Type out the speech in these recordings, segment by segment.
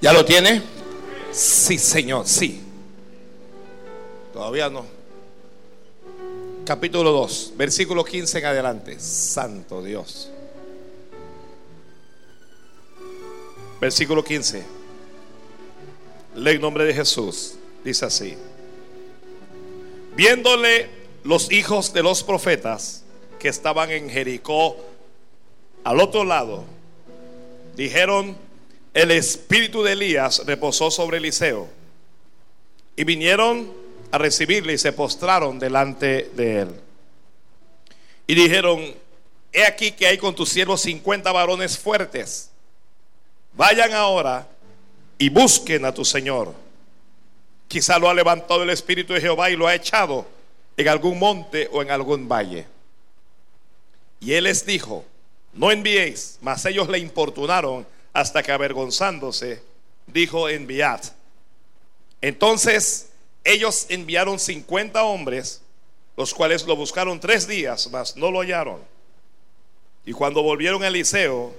¿Ya lo tiene? Sí, Señor, sí. Todavía no. Capítulo 2, versículo 15 en adelante. Santo Dios. Versículo 15. Lee el nombre de Jesús. Dice así. Viéndole los hijos de los profetas que estaban en Jericó al otro lado, dijeron, el espíritu de Elías reposó sobre Eliseo. Y vinieron a recibirle y se postraron delante de él. Y dijeron, he aquí que hay con tus siervos 50 varones fuertes. Vayan ahora y busquen a tu Señor. Quizá lo ha levantado el Espíritu de Jehová y lo ha echado en algún monte o en algún valle. Y él les dijo, no enviéis, mas ellos le importunaron hasta que avergonzándose, dijo, enviad. Entonces ellos enviaron 50 hombres, los cuales lo buscaron tres días, mas no lo hallaron. Y cuando volvieron a Eliseo,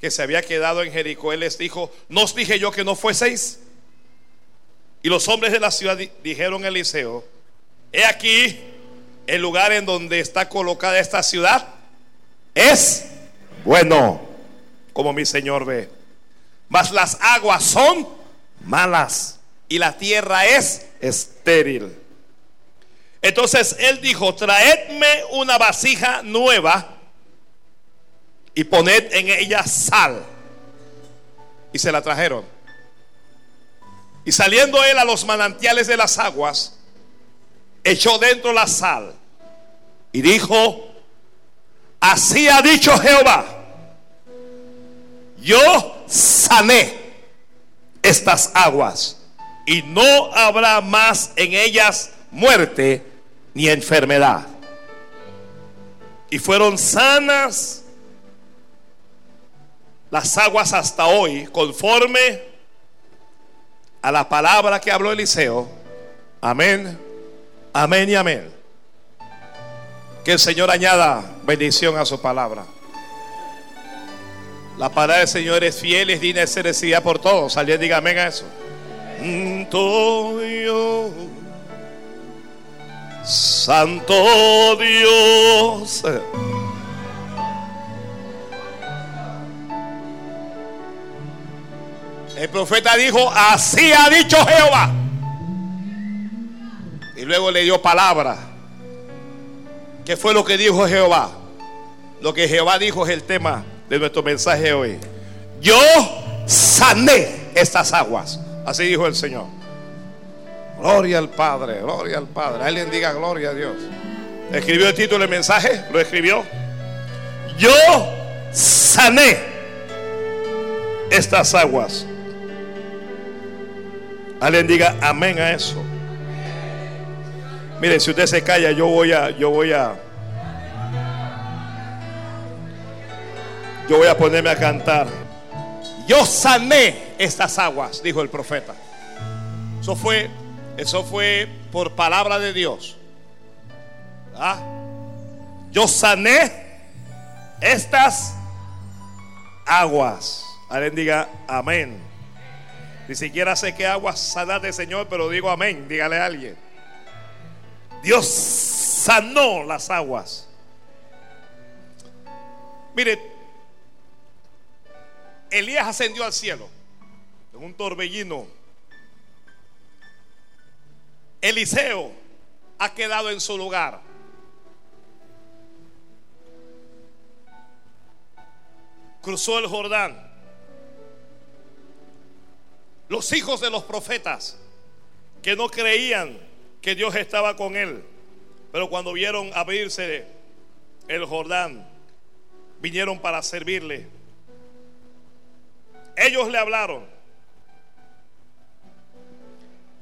que se había quedado en Jericó, él les dijo, ¿no os dije yo que no fueseis? Y los hombres de la ciudad dijeron a Eliseo, he aquí el lugar en donde está colocada esta ciudad es bueno, como mi Señor ve. Mas las aguas son malas y la tierra es estéril. Entonces él dijo, traedme una vasija nueva y poned en ella sal. Y se la trajeron. Y saliendo él a los manantiales de las aguas, echó dentro la sal y dijo, así ha dicho Jehová, yo sané estas aguas y no habrá más en ellas muerte ni enfermedad. Y fueron sanas las aguas hasta hoy, conforme a la palabra que habló Eliseo. Amén, amén y amén. Que el Señor añada bendición a su palabra. La palabra del Señor es fiel, es digna de ser por todos. Alguien diga amén a eso. Santo Dios. El profeta dijo, así ha dicho Jehová. Y luego le dio palabra. ¿Qué fue lo que dijo Jehová? Lo que Jehová dijo es el tema de nuestro mensaje hoy. Yo sané estas aguas. Así dijo el Señor. Gloria al Padre, gloria al Padre. Alguien diga gloria a Dios. ¿Escribió el título del mensaje? ¿Lo escribió? Yo sané estas aguas. Alguien diga amén a eso. Mire, si usted se calla, yo voy a, yo voy a, yo voy a ponerme a cantar. Yo sané estas aguas, dijo el profeta. Eso fue, eso fue por palabra de Dios. ¿Ah? Yo sané estas aguas. Alguien diga amén. Ni siquiera sé qué aguas sanaste, Señor, pero digo amén. Dígale a alguien. Dios sanó las aguas. Mire, Elías ascendió al cielo en un torbellino. Eliseo ha quedado en su lugar. Cruzó el Jordán. Los hijos de los profetas que no creían que Dios estaba con él, pero cuando vieron abrirse el Jordán, vinieron para servirle. Ellos le hablaron.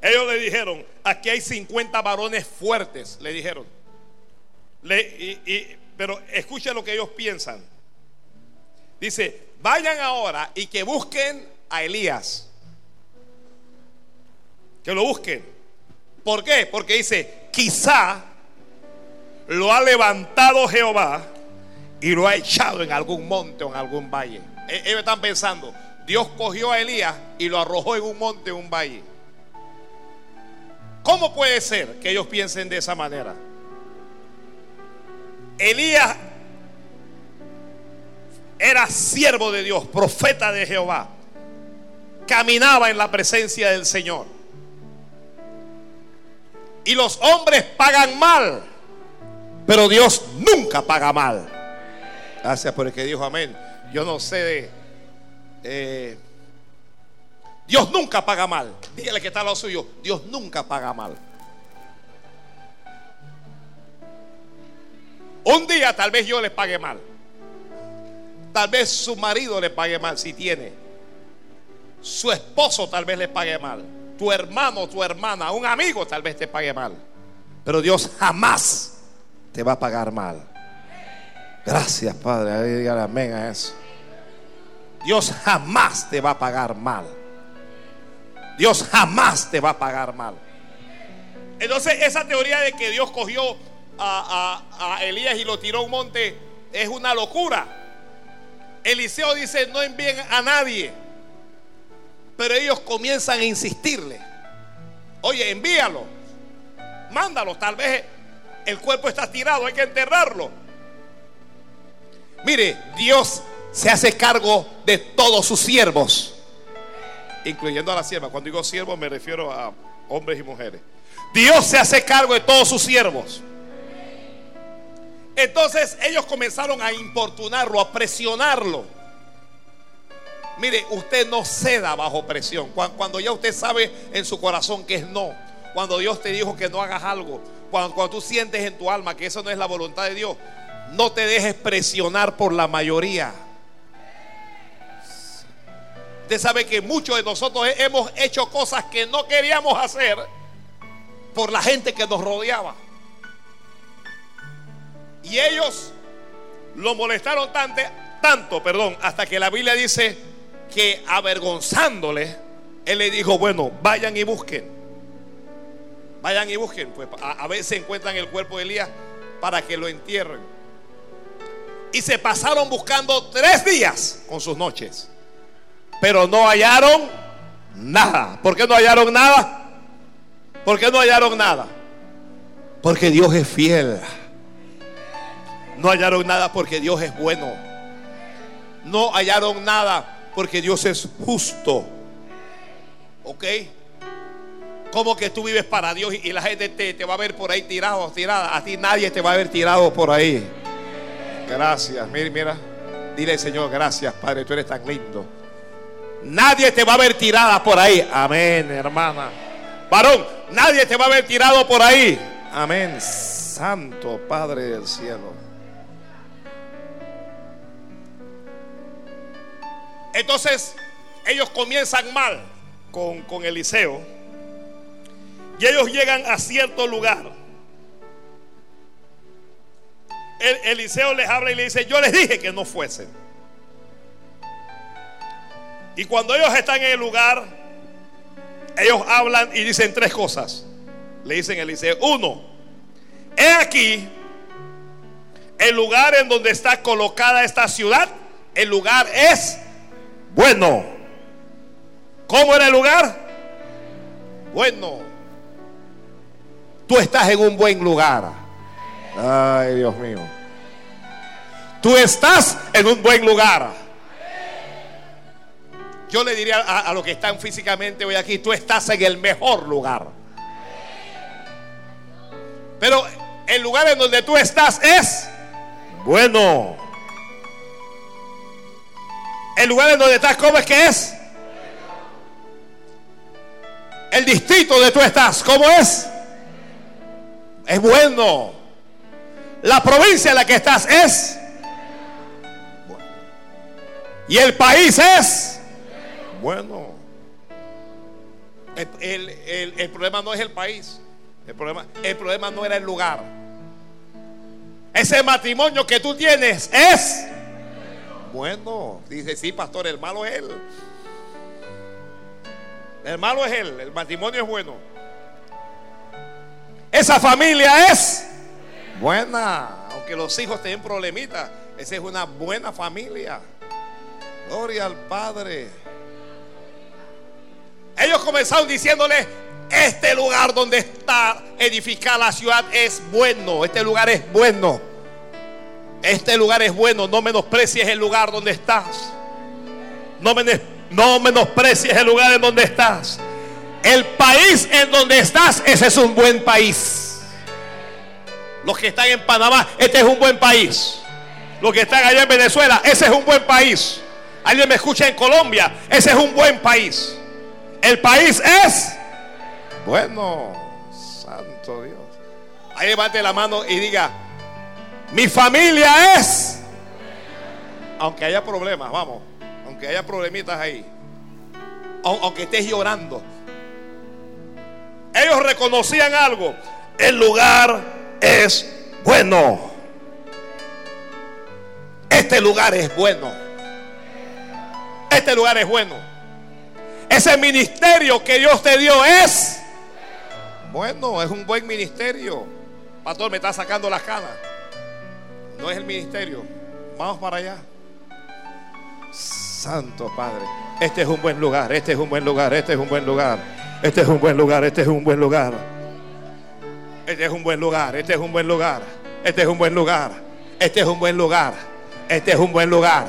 Ellos le dijeron, aquí hay 50 varones fuertes, le dijeron. pero escuchen lo que ellos piensan. Dice, vayan ahora y que busquen a Elías. Que lo busquen. ¿Por qué? Porque dice, quizá lo ha levantado Jehová y lo ha echado en algún monte o en algún valle. E-, ellos están pensando, Dios cogió a Elías y lo arrojó en un monte, en un valle. ¿Cómo puede ser que ellos piensen de esa manera? Elías era siervo de Dios, profeta de Jehová. Caminaba en la presencia del Señor. Y los hombres pagan mal, pero Dios nunca paga mal. Gracias por el que dijo amén. Yo no sé de... Eh, Dios nunca paga mal. Dígale que está lo suyo. Dios nunca paga mal. Un día tal vez yo le pague mal. Tal vez su marido le pague mal si tiene. Su esposo tal vez le pague mal. Tu hermano, tu hermana, un amigo tal vez te pague mal. Pero Dios jamás te va a pagar mal. Gracias, Padre. Dígale amén a eso. Dios jamás te va a pagar mal. Dios jamás te va a pagar mal. Entonces, esa teoría de que Dios cogió a, a Elías y lo tiró a un monte es una locura. Eliseo dice, no envíen a nadie. Pero ellos comienzan a insistirle. Oye, envíalo. Mándalo. Tal vez el cuerpo está tirado, hay que enterrarlo. Mire, Dios se hace cargo de todos sus siervos, incluyendo a la sierva. Cuando digo siervos me refiero a hombres y mujeres. Dios se hace cargo de todos sus siervos. Entonces ellos comenzaron a importunarlo, a presionarlo. Mire, usted no ceda bajo presión. Cuando ya usted sabe en su corazón que es no. Cuando Dios te dijo que no hagas algo. Cuando, cuando tú sientes en tu alma que eso no es la voluntad de Dios. No te dejes presionar por la mayoría. Usted sabe que muchos de nosotros hemos hecho cosas que no queríamos hacer por la gente que nos rodeaba. Y ellos lo molestaron tanto, perdón, hasta que la Biblia dice que avergonzándole, él le dijo, bueno, vayan y busquen. Vayan y busquen. Pues a, a veces encuentran el cuerpo de Elías para que lo entierren. Y se pasaron buscando tres días con sus noches. Pero no hallaron nada. ¿Por qué no hallaron nada? ¿Por qué no hallaron nada? Porque Dios es fiel. No hallaron nada porque Dios es bueno. No hallaron nada porque Dios es justo. ¿Ok? Como que tú vives para Dios y la gente te, te va a ver por ahí tirado, tirada. A ti nadie te va a ver tirado por ahí. Gracias. Mira, mira. Dile, Señor, gracias, Padre. Tú eres tan lindo. Nadie te va a ver tirada por ahí. Amén, hermana. Varón, nadie te va a ver tirado por ahí. Amén. Santo Padre del cielo. Entonces, ellos comienzan mal con, con Eliseo. Y ellos llegan a cierto lugar. El, Eliseo les habla y le dice, yo les dije que no fuesen. Y cuando ellos están en el lugar, ellos hablan y dicen tres cosas. Le dicen a Eliseo, uno, he aquí el lugar en donde está colocada esta ciudad, el lugar es bueno. ¿Cómo era el lugar? Bueno. Tú estás en un buen lugar. Ay, Dios mío. Tú estás en un buen lugar. Yo le diría a, los que están físicamente hoy aquí, tú estás en el mejor lugar. Pero el lugar en donde tú estás es bueno. El lugar en donde estás, ¿cómo es que es? El distrito donde tú estás, ¿cómo es? Es bueno. La provincia en la que estás es. Y el país es. Bueno. El, el, el, problema no es el país. El problema, el problema no era el lugar. Ese matrimonio que tú tienes es. Bueno, dice, sí, pastor, el malo es él. El malo es él, el matrimonio es bueno. Esa familia es buena, aunque los hijos tengan problemitas, esa es una buena familia. Gloria al Padre. Ellos comenzaron diciéndole, este lugar donde está edificada la ciudad es bueno, este lugar es bueno. Este lugar es bueno, no menosprecies el lugar donde estás. No, no menosprecies el lugar en donde estás. El país en donde estás, ese es un buen país. Los que están en Panamá, este es un buen país. Los que están allá en Venezuela, ese es un buen país. Alguien me escucha en Colombia, ese es un buen país. El país es bueno, santo Dios. Ahí levante la mano y diga, mi familia es, aunque haya problemas, vamos, aunque haya problemitas ahí, aunque estés llorando. Ellos reconocían algo, el lugar es bueno. Este lugar es bueno. Este lugar es bueno. Ese ministerio que Dios te dio es bueno, es un buen ministerio. Pastor, me está sacando las cara. No es el ministerio. Vamos para allá. Santo Padre, este es un buen lugar, este es un buen lugar, este es un buen lugar. Este es un buen lugar, este es un buen lugar. Este es un buen lugar, este es un buen lugar. Este es un buen lugar. Este es un buen lugar. Este es un buen lugar.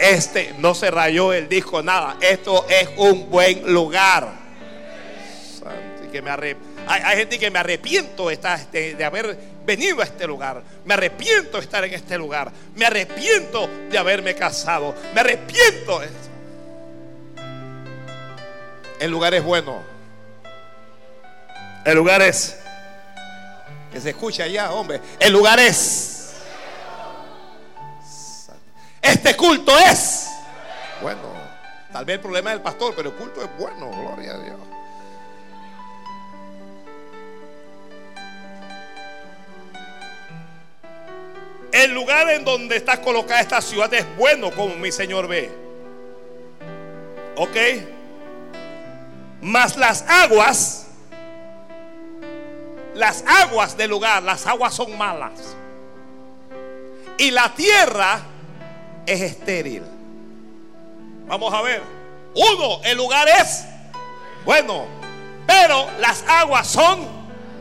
Este no se rayó el disco, nada. Esto es un buen lugar. Que me arrepiento hay, gente que me arrepiento de, este, de haber venido a este lugar. Me arrepiento de estar en este lugar. Me arrepiento de haberme casado. Me arrepiento. El lugar es bueno. El lugar es. Que se escucha allá, hombre. El lugar es. Este culto es. Bueno, tal vez el problema es el pastor, pero el culto es bueno. Gloria a Dios. El lugar en donde está colocada esta ciudad es bueno, como mi Señor ve. ¿Ok? Mas las aguas, las aguas del lugar, las aguas son malas. Y la tierra es estéril. Vamos a ver. Uno, el lugar es bueno, pero las aguas son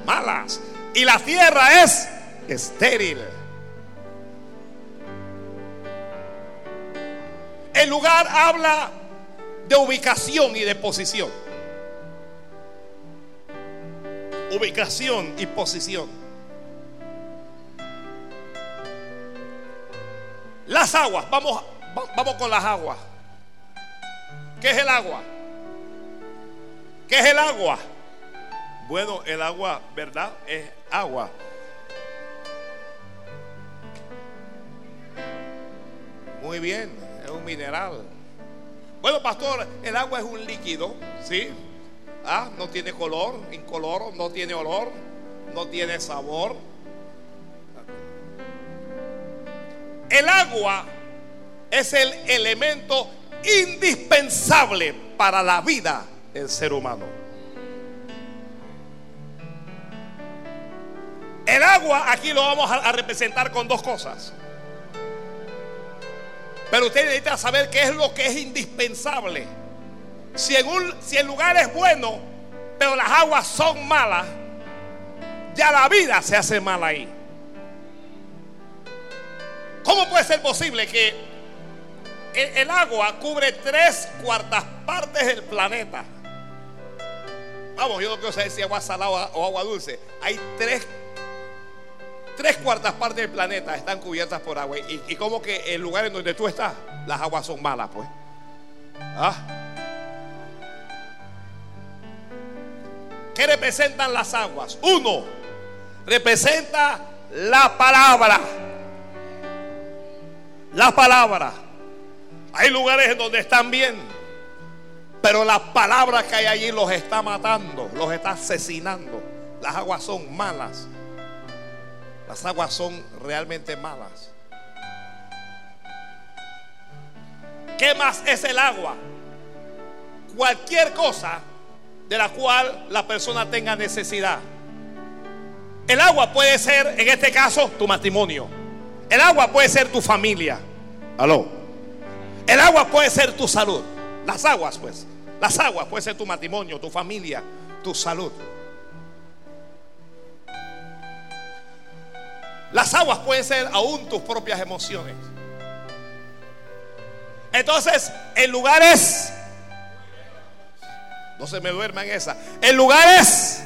malas. Y la tierra es estéril. El lugar habla de ubicación y de posición. Ubicación y posición. Las aguas, vamos, vamos con las aguas. ¿Qué es el agua? ¿Qué es el agua? Bueno, el agua, ¿verdad? Es agua. Muy bien un mineral. Bueno, pastor, el agua es un líquido, ¿sí? Ah, no tiene color, incoloro, no tiene olor, no tiene sabor. El agua es el elemento indispensable para la vida del ser humano. El agua aquí lo vamos a representar con dos cosas. Pero usted necesita saber qué es lo que es indispensable. Si, si el lugar es bueno, pero las aguas son malas, ya la vida se hace mal ahí. ¿Cómo puede ser posible que el, agua cubre tres cuartas partes del planeta? Vamos, yo no quiero saber si agua salada o agua dulce. Hay tres tres cuartas partes del planeta están cubiertas por agua. Y, como que el lugar en donde tú estás, las aguas son malas, pues. ¿Ah? ¿Qué representan las aguas? Uno, representa la palabra. La palabra. Hay lugares donde están bien, pero la palabra que hay allí los está matando, los está asesinando. Las aguas son malas. Las aguas son realmente malas. ¿Qué más es el agua? Cualquier cosa de la cual la persona tenga necesidad. El agua puede ser, en este caso, tu matrimonio. El agua puede ser tu familia. Aló. El agua puede ser tu salud. Las aguas, pues. Las aguas puede ser tu matrimonio, tu familia, tu salud. Las aguas pueden ser aún tus propias emociones. Entonces, en lugares, no se me duerma en esa, en lugares,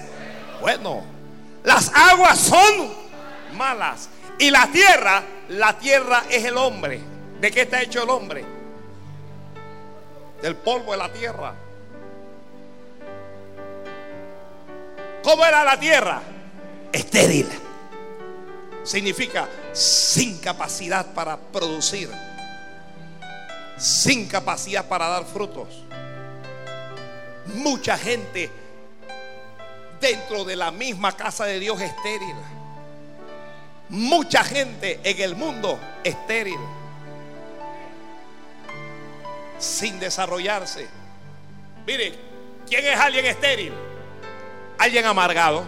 bueno, las aguas son malas. Y la tierra, la tierra es el hombre. ¿De qué está hecho el hombre? Del polvo de la tierra. ¿Cómo era la tierra? Estéril. Significa sin capacidad para producir. Sin capacidad para dar frutos. Mucha gente dentro de la misma casa de Dios estéril. Mucha gente en el mundo estéril. Sin desarrollarse. Mire, ¿quién es alguien estéril? Alguien amargado.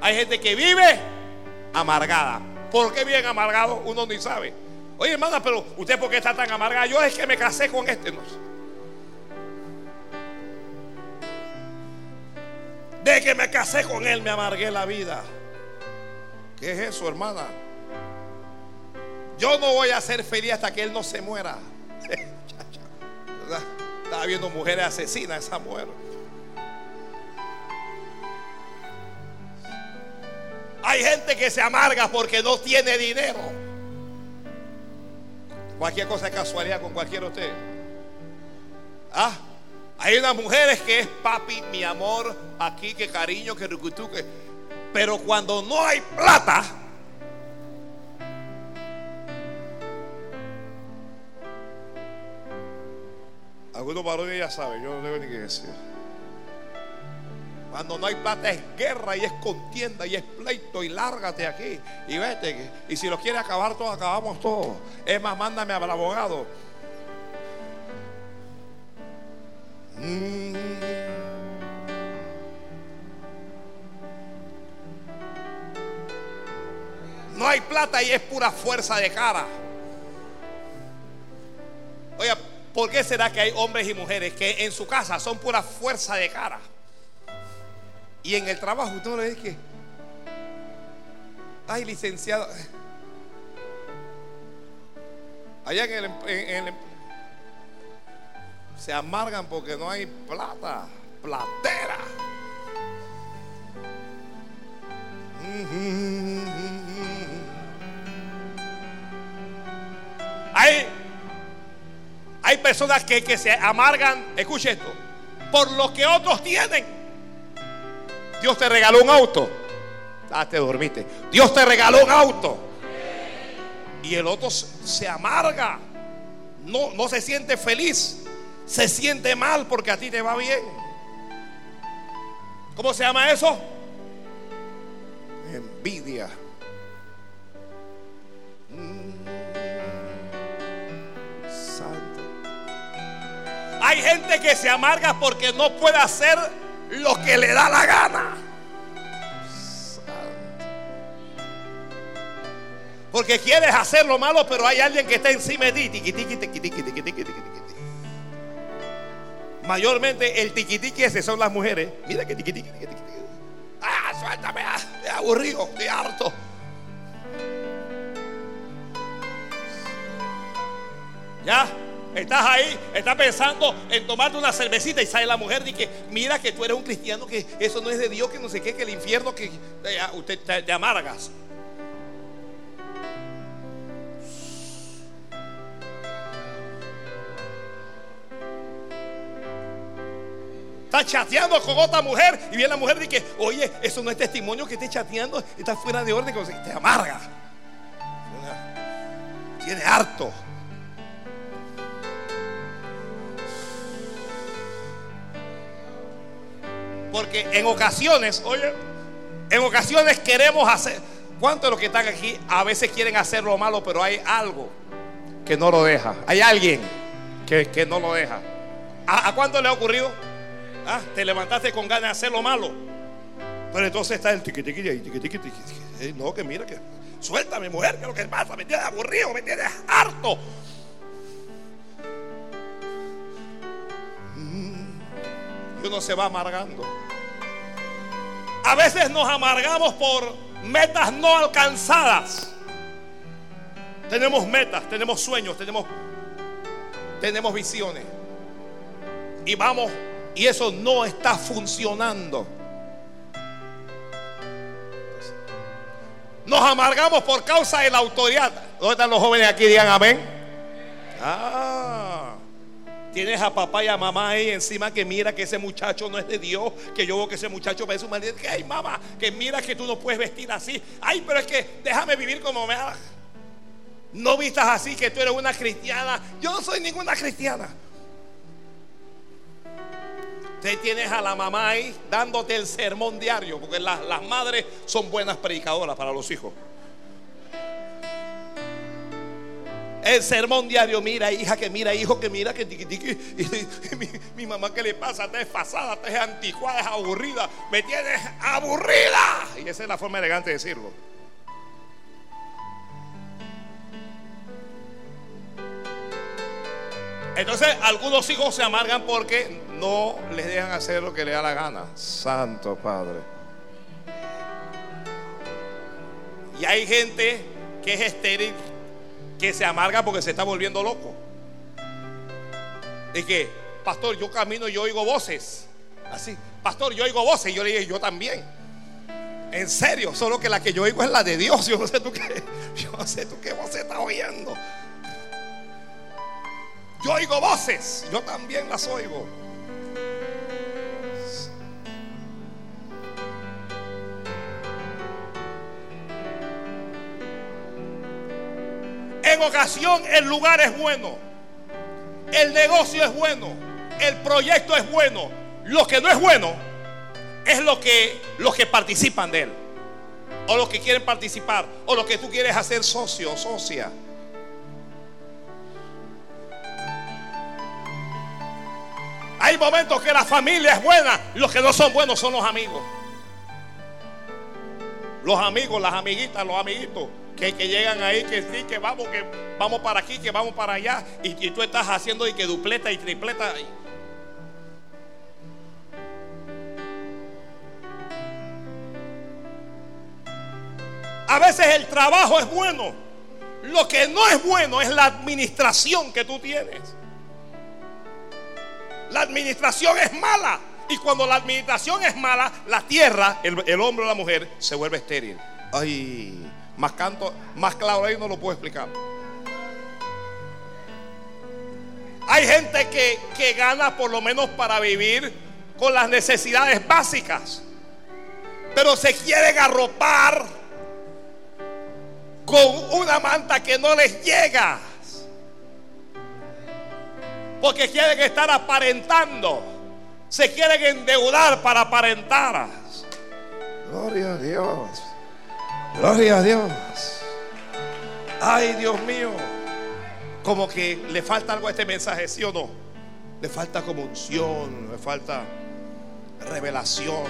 Hay gente que vive amargada. ¿Por qué vive amargado? Uno ni sabe. Oye, hermana, pero usted por qué está tan amargada? Yo es que me casé con este. No. De que me casé con él me amargué la vida. ¿Qué es eso, hermana? Yo no voy a ser feliz hasta que él no se muera. Estaba viendo mujeres asesinas esa mujer. Hay gente que se amarga porque no tiene dinero. Cualquier cosa es casualidad con cualquiera de ustedes. Ah, hay unas mujeres que es papi, mi amor, aquí, que cariño, que rucutuque. Pero cuando no hay plata, algunos varones ya saben, yo no tengo ni que decir. Cuando no hay plata es guerra y es contienda y es pleito y lárgate aquí y vete. Y si lo quiere acabar todo, acabamos todo. Es más, mándame al abogado. Mm. No hay plata y es pura fuerza de cara. Oiga, ¿por qué será que hay hombres y mujeres que en su casa son pura fuerza de cara? Y en el trabajo usted no le dice que, ay, licenciado. Allá en el, en el se amargan porque no hay plata, platera. Hay personas que, que se amargan, escuche esto, por lo que otros tienen. Dios te regaló un auto. Ah, te dormiste. Dios te regaló un auto. Y el otro se amarga. No, no se siente feliz. Se siente mal porque a ti te va bien. ¿Cómo se llama eso? Envidia. Hay gente que se amarga porque no puede hacer lo que le da la gana. Porque quieres hacer lo malo, pero hay alguien que está encima de ti. Mayormente el tiquitiqui ese son las mujeres. Mira que tiquitiqui, Ah, suéltame, ah, aburrido, estoy harto. Ya. Estás ahí, estás pensando en tomarte una cervecita y sale la mujer y que mira que tú eres un cristiano, que eso no es de Dios, que no sé qué, que el infierno, que eh, usted te, amargas. Está chateando con otra mujer y viene la mujer y dice, oye, eso no es testimonio que esté chateando, está fuera de orden, que te amarga. Tiene harto. Porque en ocasiones, oye, en ocasiones queremos hacer. ¿Cuántos de los que están aquí a veces quieren hacer lo malo, pero hay algo que no lo deja? Hay alguien que, no lo deja. ¿A, cuánto le ha ocurrido? Ah, te levantaste con ganas de hacer lo malo. Pero entonces está el tiqui tiqui tiqui tiqui tiqui. No, que mira que suéltame, mujer, que lo que pasa, me tienes aburrido, me tienes harto. Uno se va amargando. A veces nos amargamos por metas no alcanzadas. Tenemos metas, tenemos sueños, tenemos, tenemos visiones. Y vamos, y eso no está funcionando. Nos amargamos por causa de la autoridad. ¿Dónde están los jóvenes aquí? Digan amén. Ah. Tienes a papá y a mamá ahí encima que mira que ese muchacho no es de Dios, que yo veo que ese muchacho ve su marido, que ay mamá, que mira que tú no puedes vestir así. Ay, pero es que déjame vivir como me haga. No vistas así que tú eres una cristiana. Yo no soy ninguna cristiana. Te tienes a la mamá ahí dándote el sermón diario, porque las madres son buenas predicadoras para los hijos. El sermón diario, mira hija, que mira hijo, que mira que tiqui, tiqui. Mi, mi, mamá, ¿qué le pasa? Está desfasada, está anticuada, es aburrida. Me tienes aburrida. Y esa es la forma elegante de decirlo. Entonces algunos hijos se amargan porque no les dejan hacer lo que les da la gana. Santo Padre. Y hay gente que es estéril, que se amarga porque se está volviendo loco. Y que, pastor, yo camino y yo oigo voces. Así, pastor, yo oigo voces. Y yo le dije, yo también. En serio, solo que la que yo oigo es la de Dios. Yo no sé tú qué, yo no sé tú qué voz estás oyendo. Yo oigo voces, yo también las oigo. En ocasión el lugar es bueno, el negocio es bueno, el proyecto es bueno. Lo que no es bueno es lo que los que participan de él, o los que quieren participar, o lo que tú quieres hacer socio, socia. Hay momentos que la familia es buena, los que no son buenos son los amigos. Los amigos, las amiguitas, los amiguitos que, llegan ahí, que sí, que vamos, que vamos para aquí, que vamos para allá, y, y tú estás haciendo y que dupleta y tripleta. A veces el trabajo es bueno. Lo que no es bueno es la administración que tú tienes. La administración es mala. Y cuando la administración es mala, la tierra, el, el hombre o la mujer, se vuelve estéril. Ay, más canto, más claro ahí no lo puedo explicar. Hay gente que, que gana por lo menos para vivir con las necesidades básicas. Pero se quiere arropar con una manta que no les llega. Porque quieren estar aparentando. Se quieren endeudar para aparentar. Gloria a Dios. Gloria a Dios. Ay, Dios mío. Como que le falta algo a este mensaje, ¿sí o no? Le falta como unción, le falta revelación.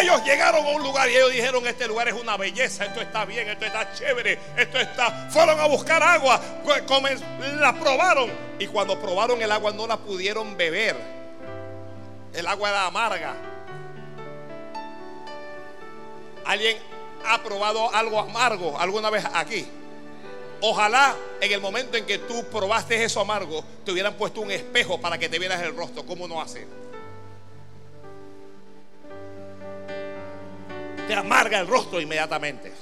Ellos llegaron a un lugar y ellos dijeron, este lugar es una belleza, esto está bien, esto está chévere, esto está... Fueron a buscar agua, la probaron y cuando probaron el agua no la pudieron beber. El agua era amarga. ¿Alguien ha probado algo amargo alguna vez aquí? Ojalá en el momento en que tú probaste eso amargo, te hubieran puesto un espejo para que te vieras el rostro. ¿Cómo no hace? te amarga el rostro inmediatamente.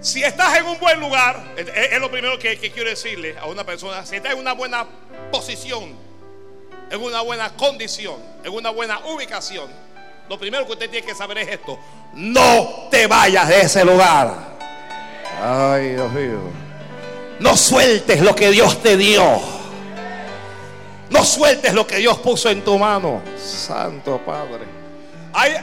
Si estás en un buen lugar, es, lo primero que, quiero decirle a una persona, si estás en una buena posición, en una buena condición, en una buena ubicación, lo primero que usted tiene que saber es esto, no te vayas de ese lugar. Ay, Dios mío. No sueltes lo que Dios te dio. No sueltes lo que Dios puso en tu mano. Santo Padre. Hay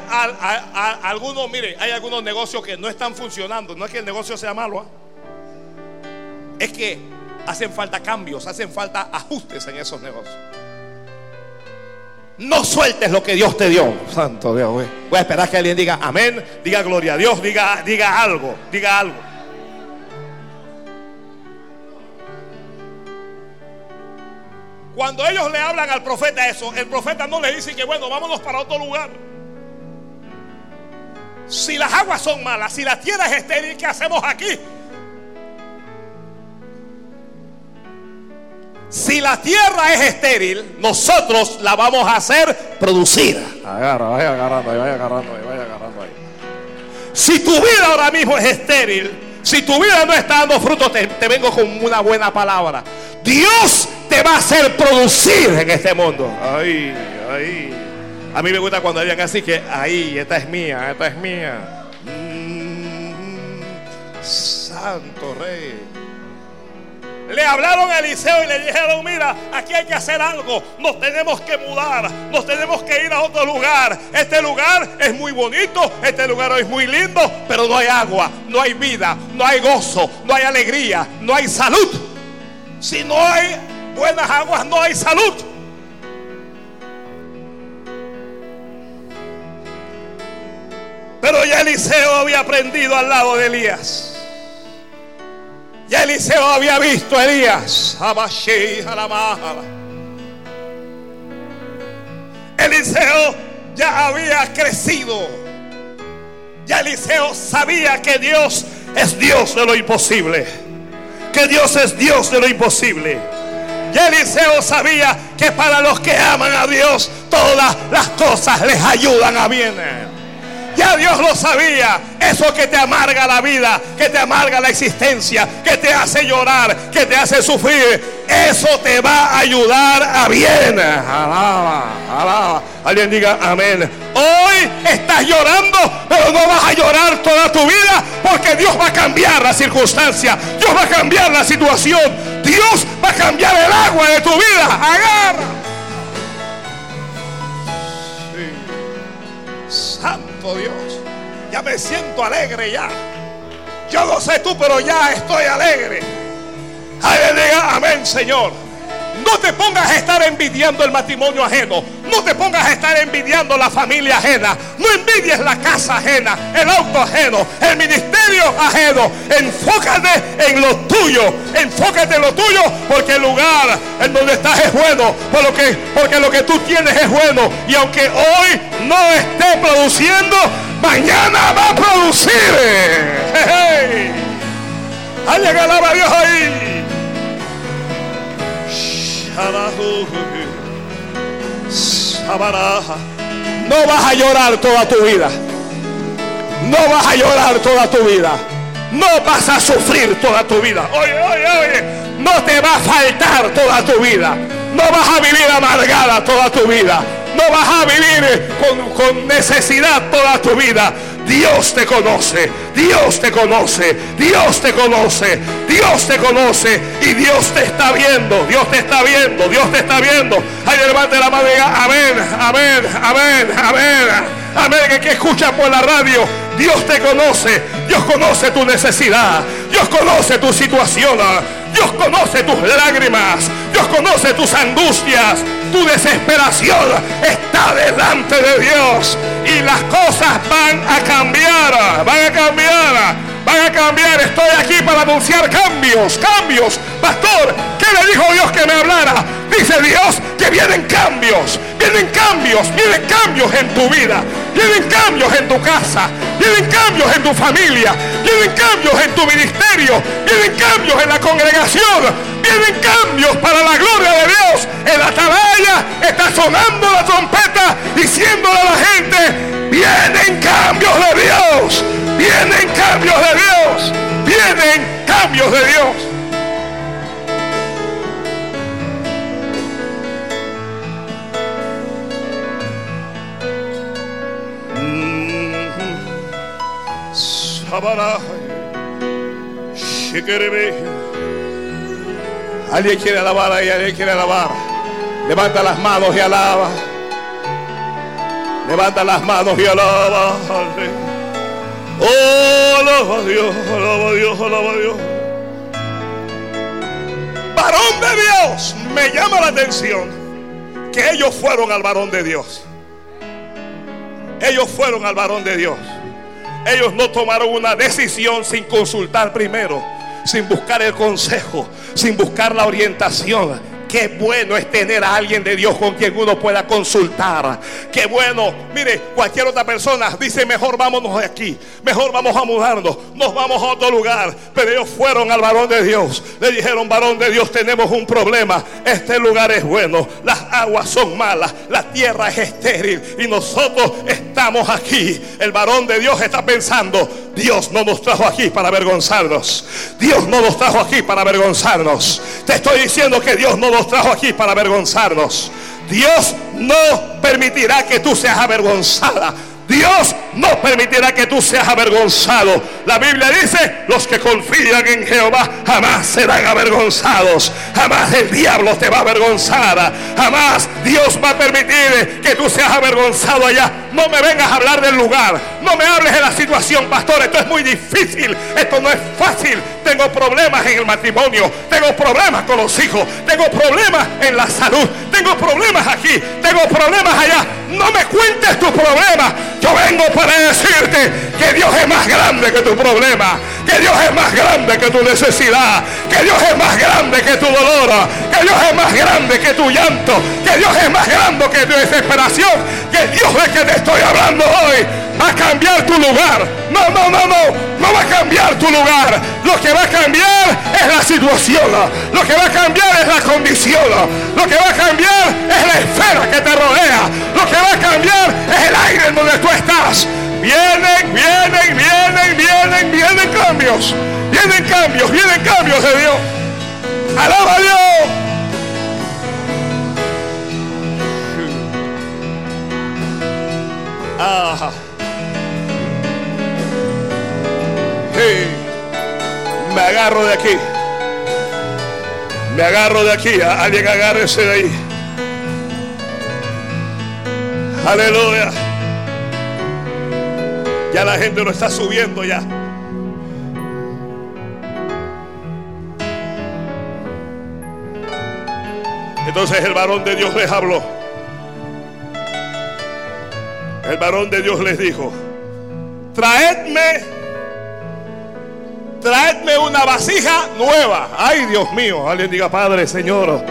algunos, mire, hay algunos negocios que no están funcionando. No es que el negocio sea malo. ¿ah? Es que hacen falta cambios, hacen falta ajustes en esos negocios. No sueltes lo que Dios te dio. Santo Dios. Voy a esperar que alguien diga amén, diga gloria a Dios, diga, diga algo, diga algo. Cuando ellos le hablan al profeta eso, el profeta no le dice que bueno, vámonos para otro lugar. Si las aguas son malas, si la tierra es estéril, ¿qué hacemos aquí? Si la tierra es estéril, nosotros la vamos a hacer producir. Agarra, vaya agarrando ahí, vaya agarrando ahí, vaya agarrando ahí. Si tu vida ahora mismo es estéril, si tu vida no está dando fruto, te, te vengo con una buena palabra. Dios te va a hacer producir en este mundo. Ay, ay. A mí me gusta cuando digan así que ahí, esta es mía, esta es mía. Mm, santo rey. Le hablaron a Eliseo y le dijeron, mira, aquí hay que hacer algo, nos tenemos que mudar, nos tenemos que ir a otro lugar. Este lugar es muy bonito, este lugar es muy lindo, pero no hay agua, no hay vida, no hay gozo, no hay alegría, no hay salud. Si no hay buenas aguas, no hay salud. Pero ya Eliseo había aprendido al lado de Elías. Ya Eliseo había visto a Elías. Eliseo ya había crecido. Ya Eliseo sabía que Dios es Dios de lo imposible. Que Dios es Dios de lo imposible. Ya Eliseo sabía que para los que aman a Dios todas las cosas les ayudan a bien. Ya Dios lo sabía. Eso que te amarga la vida, que te amarga la existencia, que te hace llorar, que te hace sufrir. Eso te va a ayudar a bien. Alaba, alaba. Alguien diga amén. Hoy estás llorando, pero no vas a llorar toda tu vida porque Dios va a cambiar la circunstancia. Dios va a cambiar la situación. Dios va a cambiar el agua de tu vida. Agarra. Dios. Ya me siento alegre ya. Yo no sé tú, pero ya estoy alegre. diga amén, Señor. No te pongas a estar envidiando el matrimonio ajeno. No te pongas a estar envidiando la familia ajena. No envidies la casa ajena, el auto ajeno, el ministerio ajeno. Enfócate en lo tuyo. Enfócate en lo tuyo porque el lugar en donde estás es bueno. Porque, porque lo que tú tienes es bueno. Y aunque hoy no esté produciendo, mañana va a producir. Hey. alaba a Dios ahí. No vas a llorar toda tu vida. No vas a llorar toda tu vida. No vas a sufrir toda tu vida. Oye, oye, oye. No te va a faltar toda tu vida. No vas a vivir amargada toda tu vida. No vas a vivir con, con necesidad toda tu vida. Dios te conoce, Dios te conoce, Dios te conoce, Dios te conoce y Dios te está viendo, Dios te está viendo, Dios te está viendo. Ay, levante la mano y diga, amén, amén, amén, amén, amén, que escucha por la radio. Dios te conoce, Dios conoce tu necesidad, Dios conoce tu situación, Dios conoce tus lágrimas, Dios conoce tus angustias, tu desesperación está delante de Dios. Y las cosas van a cambiar, van a cambiar, van a cambiar. Estoy aquí para anunciar cambios, cambios. Pastor, ¿qué le dijo Dios que me hablara? Dice Dios que vienen cambios, vienen cambios, vienen cambios en tu vida, vienen cambios en tu casa, vienen cambios en tu familia, vienen cambios en tu ministerio, vienen cambios en la congregación, vienen cambios para la gloria de Dios. En la atalaya está sonando la trompeta diciéndole a la gente, vienen cambios de Dios, vienen cambios de Dios, vienen cambios de Dios. Alguien quiere alabar ahí, alguien quiere alabar. Levanta las manos y alaba. Levanta las manos y alaba. Alaba a Dios, alaba a Dios, alaba a Dios. Varón de Dios, me llama la atención que ellos fueron al varón de Dios. Ellos fueron al varón de Dios. Ellos no tomaron una decisión sin consultar primero, sin buscar el consejo, sin buscar la orientación. Qué bueno es tener a alguien de Dios con quien uno pueda consultar. Qué bueno. Mire, cualquier otra persona dice, mejor vámonos de aquí. Mejor vamos a mudarnos. Nos vamos a otro lugar. Pero ellos fueron al varón de Dios. Le dijeron, varón de Dios, tenemos un problema. Este lugar es bueno. Las aguas son malas. La tierra es estéril. Y nosotros estamos aquí. El varón de Dios está pensando, Dios no nos trajo aquí para avergonzarnos. Dios no nos trajo aquí para avergonzarnos. Te estoy diciendo que Dios no nos trajo aquí para avergonzarnos. Dios no permitirá que tú seas avergonzada. Dios no permitirá que tú seas avergonzado. La Biblia dice, los que confían en Jehová jamás serán avergonzados. Jamás el diablo te va a avergonzar. Jamás Dios va a permitir que tú seas avergonzado allá. No me vengas a hablar del lugar. No me hables de la situación, pastor. Esto es muy difícil. Esto no es fácil. Tengo problemas en el matrimonio. Tengo problemas con los hijos. Tengo problemas en la salud. Tengo problemas aquí. Tengo problemas allá. No me cuentes tus problemas. Yo vengo para decirte que Dios es más grande que tu problema. Que Dios es más grande que tu necesidad. Que Dios es más grande que tu dolor. Que Dios es más grande que tu llanto. Que Dios es más grande que tu desesperación. Que Dios es que te estoy hablando hoy va a cambiar tu lugar. No, no, no, no. No va a cambiar tu lugar. Lo que va a cambiar es la situación. Lo que va a cambiar es la condición. Lo que va a cambiar es la esfera que te rodea. Lo que va a cambiar es el aire en donde tú estás. Vienen, vienen, vienen, vienen, vienen cambios. Vienen cambios, vienen cambios de Dios. Alaba a Dios. Ah. Me agarro de aquí. Me agarro de aquí. Alguien agárrese de ahí. Aleluya. La gente lo está subiendo ya. Entonces el varón de Dios les habló. El varón de Dios les dijo, traedme, traedme una vasija nueva. Ay, Dios mío, alguien diga, Padre, Señor,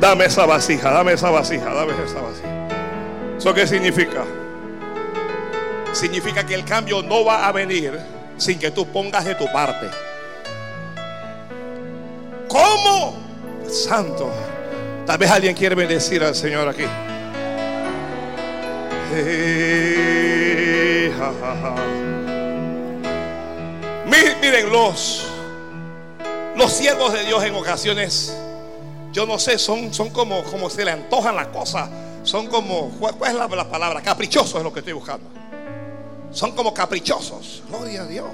dame esa vasija, dame esa vasija, dame esa vasija. ¿Eso qué significa? Significa que el cambio no va a venir sin que tú pongas de tu parte. ¿Cómo? Santo. Tal vez alguien quiere bendecir al Señor aquí. Miren, los, los siervos de Dios en ocasiones, yo no sé, son, son como, como se le antojan las cosas. Son como, ¿cuál es la, la palabra? Caprichosos es lo que estoy buscando. Son como caprichosos. Gloria a Dios.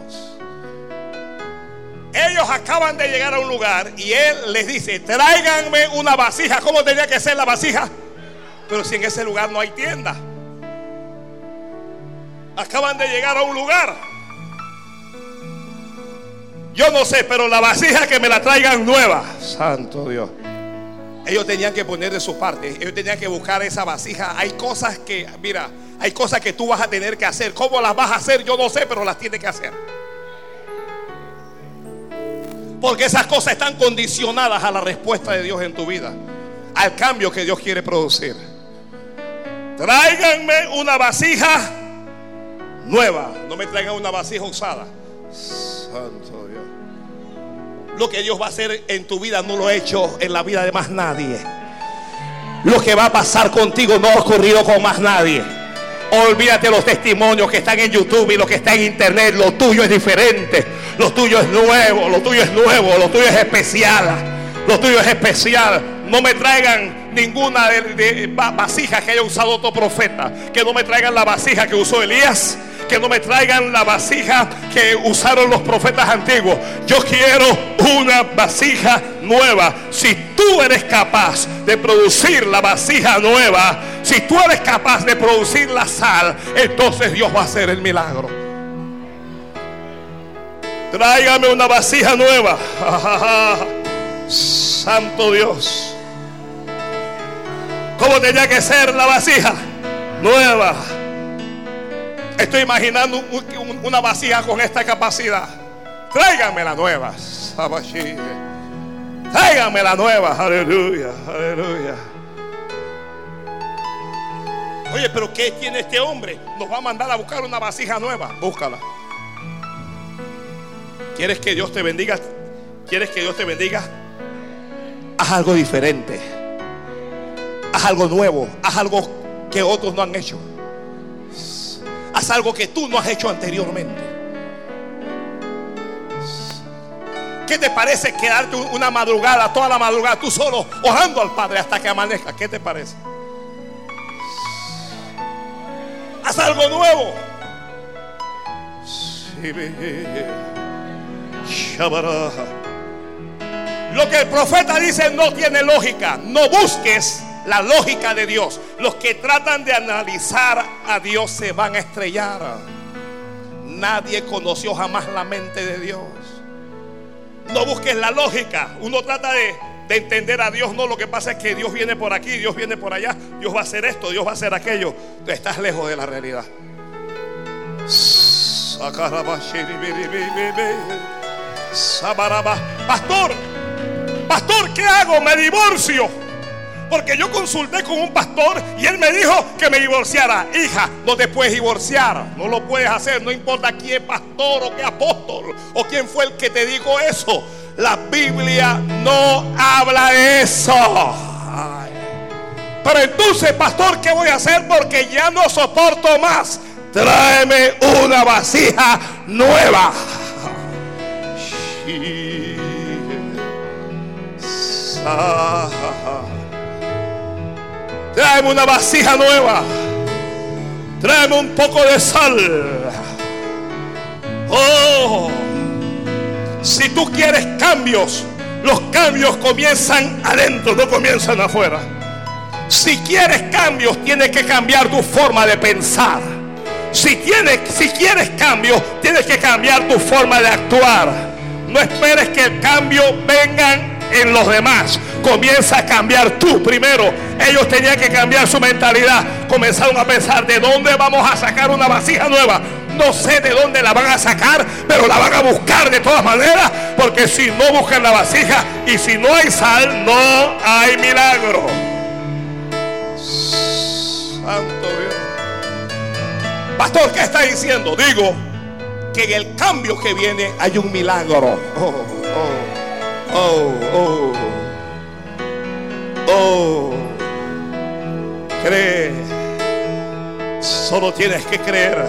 Ellos acaban de llegar a un lugar y él les dice, tráiganme una vasija. ¿Cómo tenía que ser la vasija? Pero si en ese lugar no hay tienda. Acaban de llegar a un lugar. Yo no sé, pero la vasija que me la traigan nueva. Santo Dios. Ellos tenían que poner de su parte. Ellos tenían que buscar esa vasija. Hay cosas que, mira, hay cosas que tú vas a tener que hacer. ¿Cómo las vas a hacer? Yo no sé, pero las tienes que hacer. Porque esas cosas están condicionadas a la respuesta de Dios en tu vida. Al cambio que Dios quiere producir. Tráiganme una vasija nueva. No me traigan una vasija usada. Santo Dios. Lo que Dios va a hacer en tu vida no lo ha hecho en la vida de más nadie. Lo que va a pasar contigo no ha ocurrido con más nadie. Olvídate los testimonios que están en YouTube y los que están en internet. Lo tuyo es diferente. Lo tuyo es nuevo. Lo tuyo es nuevo. Lo tuyo es especial. Lo tuyo es especial. No me traigan ninguna de, vasija que haya usado otro profeta. Que no me traigan la vasija que usó Elías que no me traigan la vasija que usaron los profetas antiguos. Yo quiero una vasija nueva. Si tú eres capaz de producir la vasija nueva, si tú eres capaz de producir la sal, entonces Dios va a hacer el milagro. Tráigame una vasija nueva. Santo Dios. ¿Cómo tenía que ser la vasija nueva. Estoy imaginando una vasija con esta capacidad. Tráiganme la nueva. Tráiganme la nueva. Aleluya, aleluya. Oye, pero ¿qué tiene este hombre? Nos va a mandar a buscar una vasija nueva. Búscala. ¿Quieres que Dios te bendiga? ¿Quieres que Dios te bendiga? Haz algo diferente. Haz algo nuevo. Haz algo que otros no han hecho. Haz algo que tú no has hecho anteriormente. ¿Qué te parece quedarte una madrugada, toda la madrugada, tú solo, orando al Padre hasta que amanezca? ¿Qué te parece? Haz algo nuevo. Lo que el profeta dice no tiene lógica. No busques la lógica de Dios. Los que tratan de analizar a Dios se van a estrellar. Nadie conoció jamás la mente de Dios. No busques la lógica. Uno trata de, entender a Dios. No, lo que pasa es que Dios viene por aquí, Dios viene por allá. Dios va a hacer esto, Dios va a hacer aquello. Tú estás lejos de la realidad. Pastor, pastor, ¿qué hago? Me divorcio. Porque yo consulté con un pastor y él me dijo que me divorciara. Hija, no te puedes divorciar. No lo puedes hacer. No importa quién pastor o qué apóstol o quién fue el que te dijo eso. La Biblia no habla de eso. Pero entonces, pastor, ¿qué voy a hacer? Porque ya no soporto más. Tráeme una vasija nueva. Tráeme una vasija nueva. Tráeme un poco de sal. Oh, si tú quieres cambios, los cambios comienzan adentro, no comienzan afuera. Si quieres cambios, tienes que cambiar tu forma de pensar. Si, tienes, si quieres cambios, tienes que cambiar tu forma de actuar. No esperes que el cambio venga en los demás. Comienza a cambiar tú primero. Ellos tenían que cambiar su mentalidad. Comenzaron a pensar de dónde vamos a sacar una vasija nueva. No sé de dónde la van a sacar, pero la van a buscar de todas maneras. Porque si no buscan la vasija y si no hay sal, no hay milagro. Santo Dios. Pastor, ¿qué está diciendo? Digo que en el cambio que viene hay un milagro. Oh, oh, oh, oh. Oh, cree. Solo tienes que creer.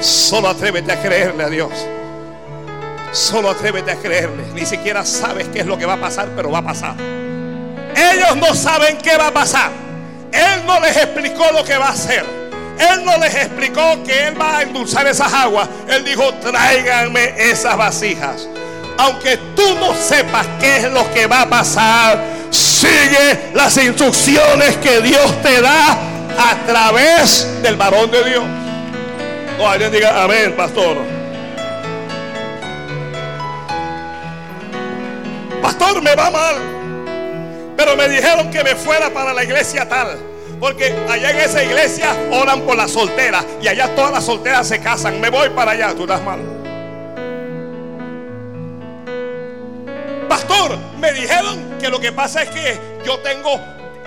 Solo atrévete a creerle a Dios. Solo atrévete a creerle. Ni siquiera sabes qué es lo que va a pasar, pero va a pasar. Ellos no saben qué va a pasar. Él no les explicó lo que va a hacer. Él no les explicó que Él va a endulzar esas aguas. Él dijo, tráiganme esas vasijas. Aunque tú no sepas qué es lo que va a pasar, Sigue las instrucciones que Dios te da a través del varón de Dios. O alguien diga amén, pastor. Pastor, me va mal. Pero me dijeron que me fuera para la iglesia tal. Porque allá en esa iglesia oran por las solteras. Y allá todas las solteras se casan. Me voy para allá. Tú estás mal. Pastor, me dijeron que lo que pasa es que yo tengo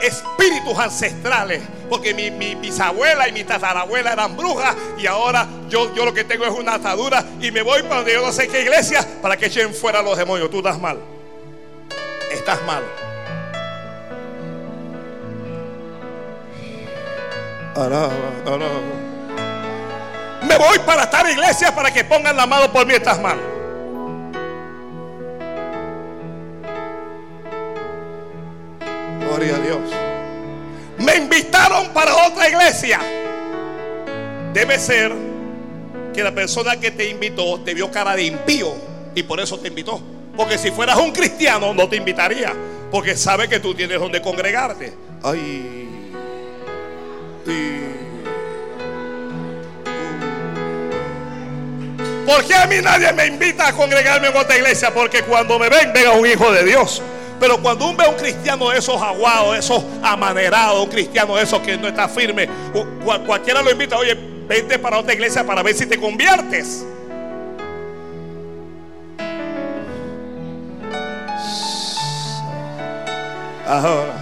espíritus ancestrales. Porque mi, bisabuela y mi tatarabuela eran brujas. Y ahora yo, yo lo que tengo es una atadura. Y me voy para donde yo no sé qué iglesia para que echen fuera los demonios. Tú estás mal. Estás mal. Me voy para estar iglesia para que pongan la mano por mí. Estás mal. Gloria a Dios. Me invitaron para otra iglesia. Debe ser que la persona que te invitó te vio cara de impío y por eso te invitó. Porque si fueras un cristiano no te invitaría. Porque sabe que tú tienes donde congregarte. Ay. ¿Por qué a mí nadie me invita a congregarme en otra iglesia? Porque cuando me ven, venga un hijo de Dios. Pero cuando uno ve a un cristiano de esos aguados, esos amanerados, un cristiano de esos que no está firme, cualquiera lo invita, oye, vente para otra iglesia para ver si te conviertes. Ahora.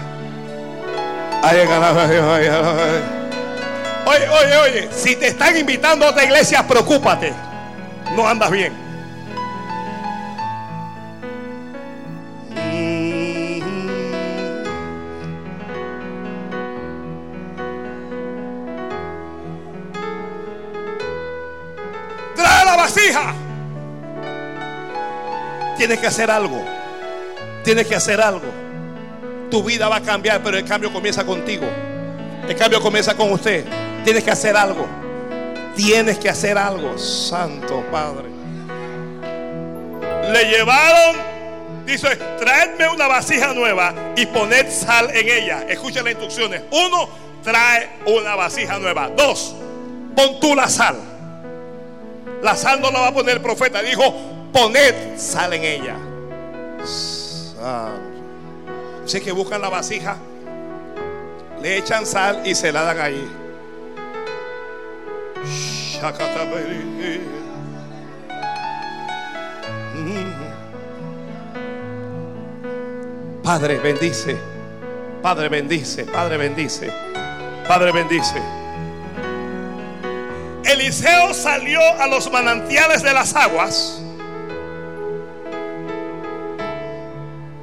Oye, oye, oye, si te están invitando a otra iglesia, preocúpate. No andas bien. Tienes que hacer algo. Tienes que hacer algo. Tu vida va a cambiar, pero el cambio comienza contigo. El cambio comienza con usted. Tienes que hacer algo. Tienes que hacer algo, Santo Padre. Le llevaron, dice, traedme una vasija nueva y poned sal en ella. Escuchen las instrucciones. Uno, trae una vasija nueva. Dos, pon tú la sal. La sal no la va a poner el profeta. Dijo, poned sal en ella. Sal. Sé que buscan la vasija, le echan sal y se la dan ahí. Padre, bendice. Padre, bendice. Padre, bendice. Padre, bendice. Eliseo salió a los manantiales de las aguas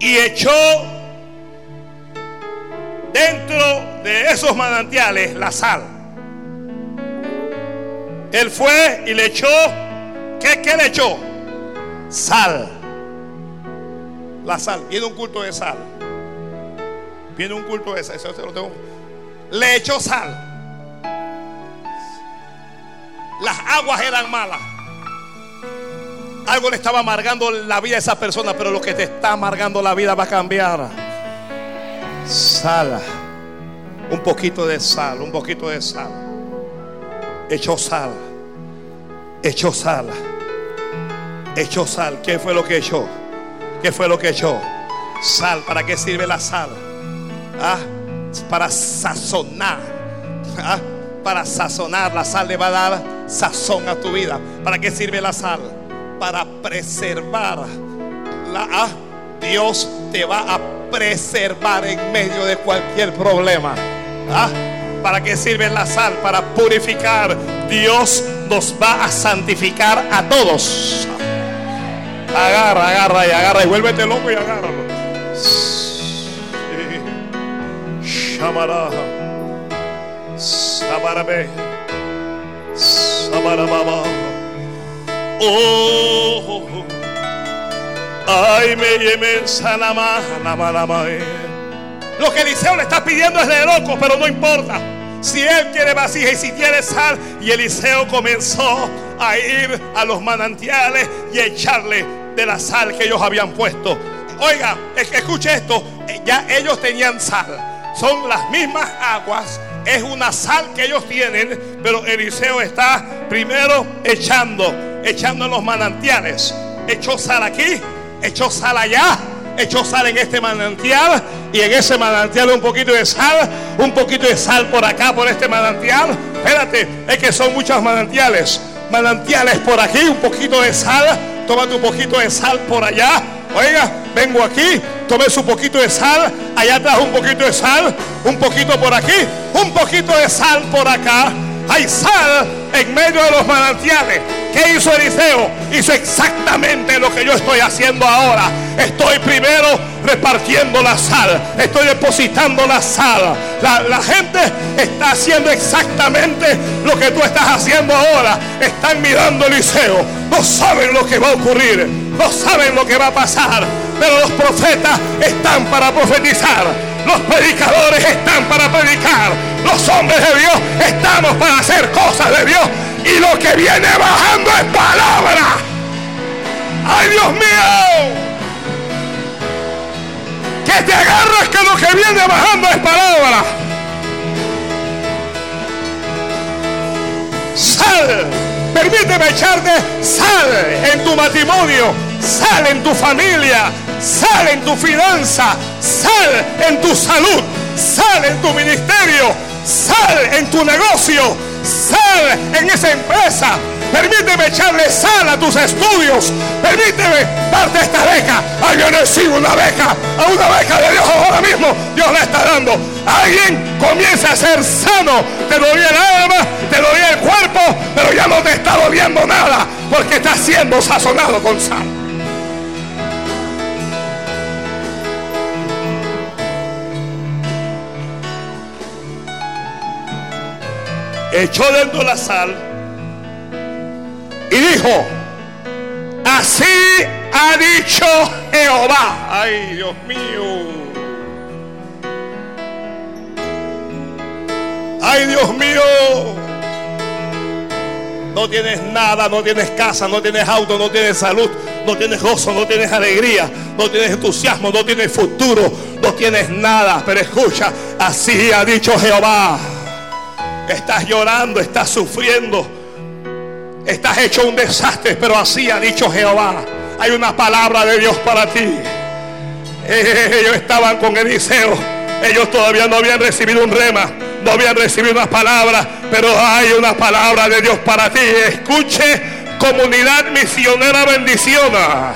y echó dentro de esos manantiales la sal. Él fue y le echó, ¿qué, qué le echó? Sal. La sal. Viene un culto de sal. Viene un culto de sal. Eso lo tengo. Le echó sal. Las aguas eran malas. Algo le estaba amargando la vida a esa persona, pero lo que te está amargando la vida va a cambiar. Sal. Un poquito de sal, un poquito de sal. Echó sal. Echó sal. Echó sal. ¿Qué fue lo que echó? ¿Qué fue lo que echó? Sal. ¿Para qué sirve la sal? ¿Ah? Para sazonar. ¿Ah? Para sazonar. La sal le va a dar sazón a tu vida. ¿Para qué sirve la sal? Para preservar. La, ¿ah? Dios te va a preservar en medio de cualquier problema. ¿Ah? ¿Para qué sirve la sal? Para purificar. Dios nos va a santificar a todos. Agarra, agarra y agarra y vuélvete loco y agárralo. Shamara. Sabarabe. Sabarababa. Oh. Ay, me salama, Lo que Eliseo le está pidiendo es de loco, pero no importa. Si él quiere vasija y si quiere sal, y Eliseo comenzó a ir a los manantiales y a echarle de la sal que ellos habían puesto. Oiga, escuche esto, ya ellos tenían sal. Son las mismas aguas, es una sal que ellos tienen, pero Eliseo está primero echando, echando en los manantiales. Echó sal aquí, echó sal allá, echó sal en este manantial y en ese manantial un poquito de sal, un poquito de sal por acá, por este manantial. Espérate, es que son muchos manantiales. Manantiales por aquí, un poquito de sal, tómate un poquito de sal por allá. Oiga, vengo aquí, tomé su poquito de sal, allá atrás un poquito de sal, un poquito por aquí, un poquito de sal por acá. Hay sal en medio de los manantiales. ¿Qué hizo Eliseo? Hizo exactamente lo que yo estoy haciendo ahora. Estoy primero repartiendo la sal. Estoy depositando la sal. La, gente está haciendo exactamente lo que tú estás haciendo ahora. Están mirando Eliseo. No saben lo que va a ocurrir. No saben lo que va a pasar. Pero los profetas están para profetizar. Los predicadores están para predicar. Los hombres de Dios estamos para hacer cosas de Dios. Y lo que viene bajando es palabra. ¡Ay, Dios mío! Que te agarras que lo que viene bajando es palabra. Sal. Permíteme echarte sal en tu matrimonio, sal en tu familia, sal en tu finanza, sal en tu salud, sal en tu ministerio, sal en tu negocio, sal en esa empresa, Permíteme echarle sal a tus estudios. Permíteme darte esta beca. Yo recibo una beca. A una beca de Dios ahora mismo. Dios la está dando. Alguien comienza a ser sano. Te doy el alma, te doy el cuerpo, pero ya no te está doliendo nada. Porque está siendo sazonado con sal. Echó dentro la sal y dijo, así ha dicho Jehová. Ay, Dios mío. Ay, Dios mío. No tienes nada, no tienes casa, no tienes auto, no tienes salud, no tienes gozo, no tienes alegría, no tienes entusiasmo, no tienes futuro, no tienes nada. Pero escucha, así ha dicho Jehová. Estás llorando, estás sufriendo Estás hecho un desastre, pero así ha dicho Jehová. Hay una palabra de Dios para ti. Ellos estaban con Eliseo. Ellos todavía no habían recibido un rema, no habían recibido una palabra, pero hay una palabra de Dios para ti. Escuche, comunidad misionera bendiciona.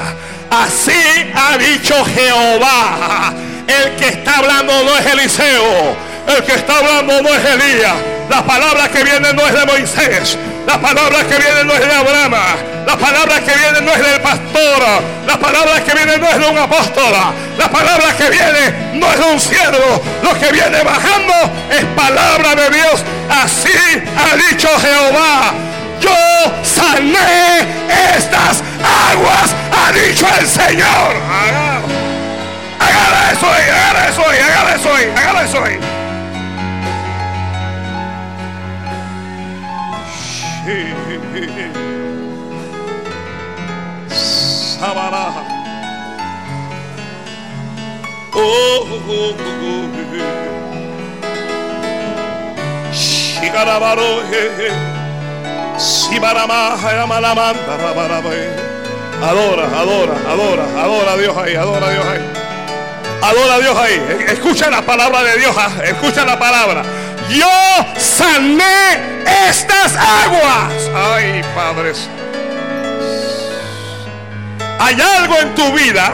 Así ha dicho Jehová. El que está hablando no es Eliseo. El que está hablando no es Elías. La palabra que viene no es de Moisés. La palabra que viene no es de Abraham. La palabra que viene no es del pastor. La palabra que viene no es de un apóstol. La palabra que viene no es de un siervo. Lo que viene bajando es palabra de Dios. Así ha dicho Jehová. Yo sané estas aguas, ha dicho el Señor. Hágale eso hoy, hágale eso hoy, hágale eso hoy, hágale eso hoy. Sabaraja. Oh, oh, oh, oh. Shigarabaro, Sibaramaja, Yamalamanda, Adora, adora, adora, adora a Dios ahí, adora a Dios ahí. Adora a Dios ahí. Escucha la palabra de Dios, ah, escucha la palabra yo sané estas aguas. Ay, padres. Hay algo en tu vida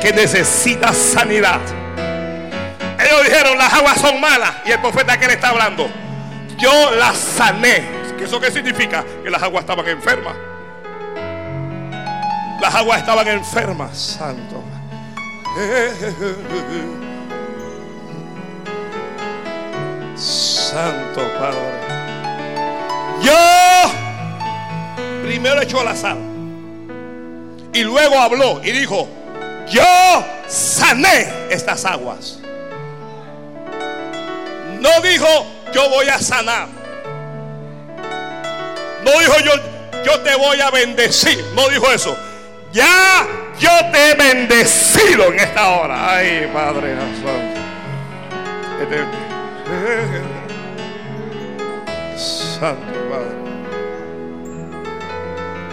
que necesita sanidad. Ellos dijeron, las aguas son malas. Y el profeta que le está hablando, yo las sané. ¿Eso qué significa? Que las aguas estaban enfermas. Las aguas estaban enfermas, santo. Santo Padre. Yo primero echó la sal. Y luego habló y dijo, yo sané estas aguas. No dijo, yo voy a sanar. No dijo, yo, yo te voy a bendecir. No dijo eso. Ya yo te he bendecido en esta hora. Ay, Padre Santo. Santo Padre.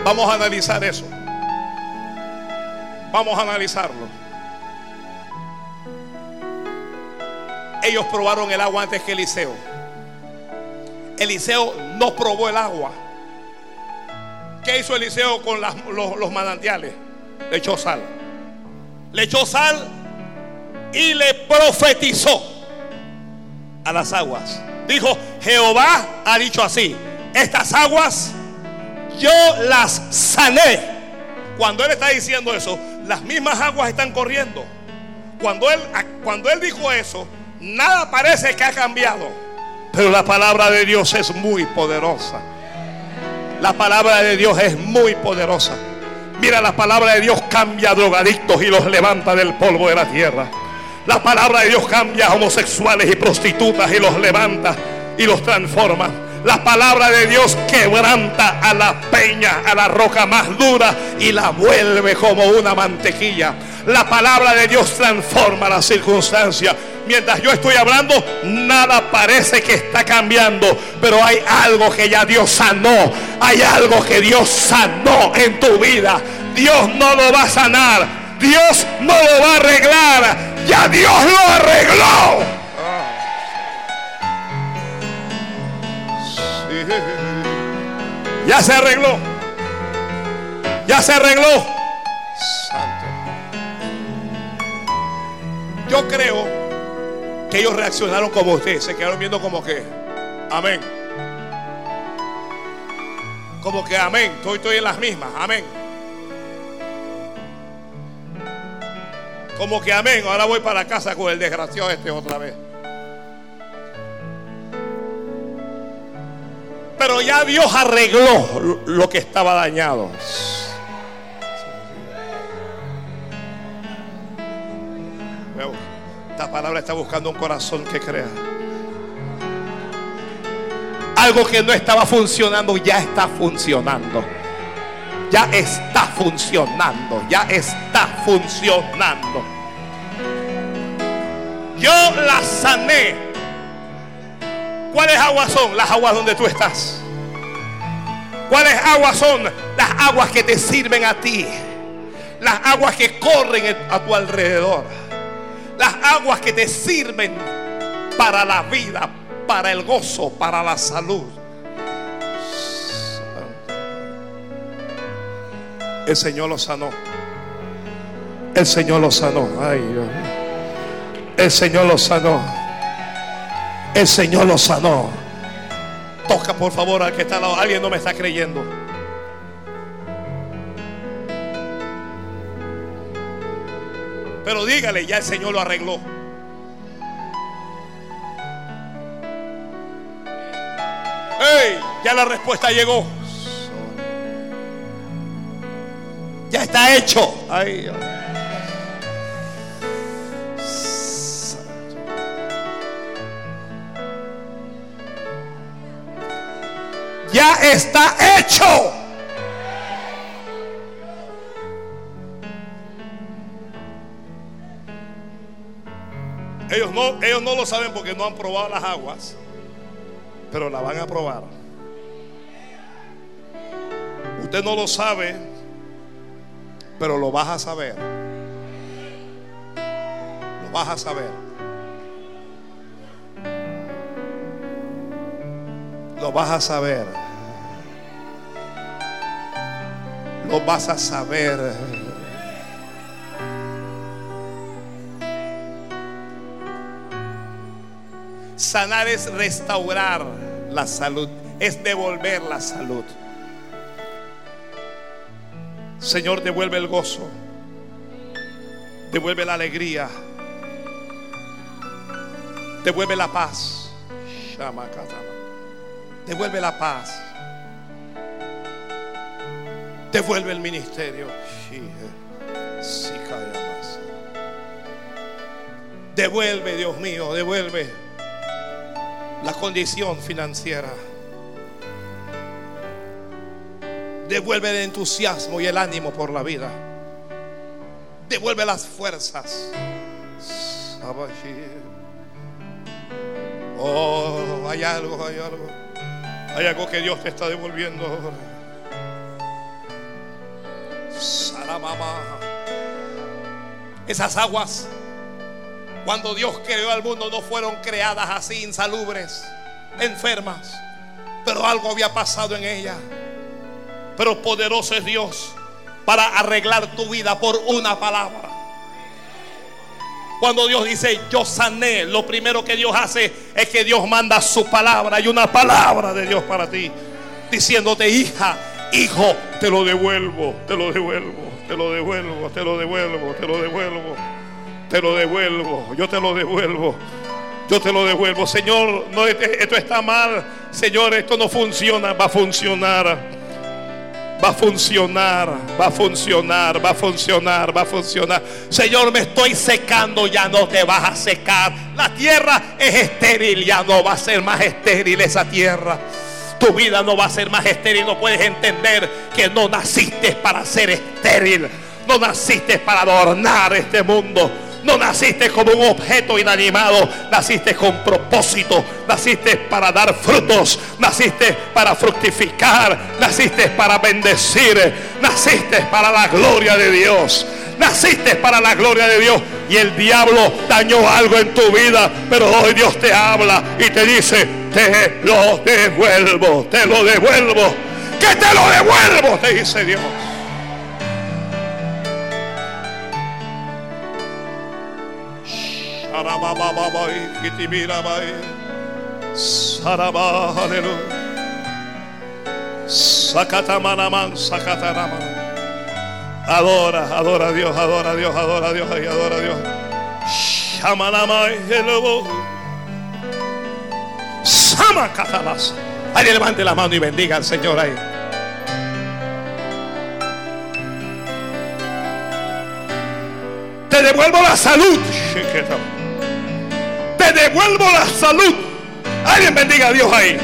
Vamos a analizar eso. Vamos a analizarlo. Ellos probaron el agua antes que Eliseo. Eliseo no probó el agua. ¿Qué hizo Eliseo con los, los manantiales? Le echó sal. Le echó sal y le profetizó a las aguas. Dijo, Jehová ha dicho así, estas aguas yo las sané. Cuando él está diciendo eso, las mismas aguas están corriendo. Cuando él, cuando él dijo eso, nada parece que ha cambiado. Pero la palabra de Dios es muy poderosa. La palabra de Dios es muy poderosa. Mira, la palabra de Dios cambia drogadictos y los levanta del polvo de la tierra. La palabra de Dios cambia a homosexuales y prostitutas y los levanta y los transforma. La palabra de Dios quebranta a la peña, a la roca más dura y la vuelve como una mantequilla. La palabra de Dios transforma las circunstancias. Mientras yo estoy hablando, nada parece que está cambiando, pero hay algo que ya Dios sanó. Hay algo que Dios sanó en tu vida. Dios no lo va a sanar Dios no lo va a arreglar. Ya Dios lo arregló. Ya se arregló. Ya se arregló. Santo. Yo creo que ellos reaccionaron como ustedes. Se quedaron viendo como que. Amén. Como que amén. Estoy, estoy en las mismas. Amén. Como que amén. Ahora voy para casa con el desgraciado este otra vez. Pero ya Dios arregló lo que estaba dañado. Esta palabra está buscando un corazón que crea. Algo que no estaba funcionando ya está funcionando. Ya está funcionando. Ya está funcionando. Yo la sané ¿Cuáles aguas son? Las aguas donde tú estás. ¿Cuáles aguas son? Las aguas que te sirven a ti. Las aguas que corren a tu alrededor. Las aguas que te sirven para la vida, para el gozo, para la salud. El Señor lo sanó. El Señor lo sanó. Ay. El Señor lo sanó. El Señor lo sanó. Toca por favor al que está al lado. Alguien no me está creyendo. Pero dígale, ya el Señor lo arregló. ¡Ey! Ya la respuesta llegó. Ya está hecho. Ay, ya está hecho. Ellos no, ellos no lo saben porque no han probado las aguas, pero la van a probar. Usted no lo sabe, pero lo vas a saber. Lo vas a saber. Lo vas a saber. Lo vas a saber. Sanar es restaurar la salud, es devolver la salud. Señor, devuelve el gozo, devuelve la alegría, devuelve la paz. Devuelve la paz. Devuelve el ministerio. Devuelve, Dios mío, devuelve la condición financiera. Devuelve el entusiasmo y el ánimo por la vida. Devuelve las fuerzas. Oh, hay algo, hay algo. Hay algo que Dios te está devolviendo ahora. Esas aguas, cuando Dios creó al mundo, no fueron creadas así, insalubres, enfermas. Pero algo había pasado en ella. Pero poderoso es Dios para arreglar tu vida por una palabra. Cuando Dios dice yo sané, lo primero que Dios hace es que Dios manda su palabra. Hay una palabra de Dios para ti. Diciéndote, hija, hijo, te lo devuelvo, te lo devuelvo, te lo devuelvo, te lo devuelvo, te lo devuelvo, te lo devuelvo, yo te lo devuelvo. Yo te lo devuelvo, Señor. No, esto está mal, Señor. Esto no funciona, va a funcionar. Va a funcionar, va a funcionar, va a funcionar, va a funcionar. Señor, me estoy secando, ya no te vas a secar. La tierra es estéril, ya no va a ser más estéril esa tierra. Tu vida no va a ser más estéril. No puedes entender que no naciste para ser estéril. No naciste para adornar este mundo. No naciste como un objeto inanimado, naciste con propósito, naciste para dar frutos, naciste para fructificar, naciste para bendecir, naciste para la gloria de Dios. Naciste para la gloria de Dios. Y el diablo dañó algo en tu vida. Pero hoy Dios te habla y te dice, te lo devuelvo, te lo devuelvo. Que te lo devuelvo, te dice Dios. Saraba, aleluya. Sacatamanaman, sacatarama. Adora, adora a Dios, adora a Dios, adora a Dios, adora a Dios. Shamanama, hello. Sama catalas. Alguien levante la mano y bendiga al Señor ahí. Te devuelvo la salud. Te devuelvo la salud. Alguien bendiga a Dios ahí.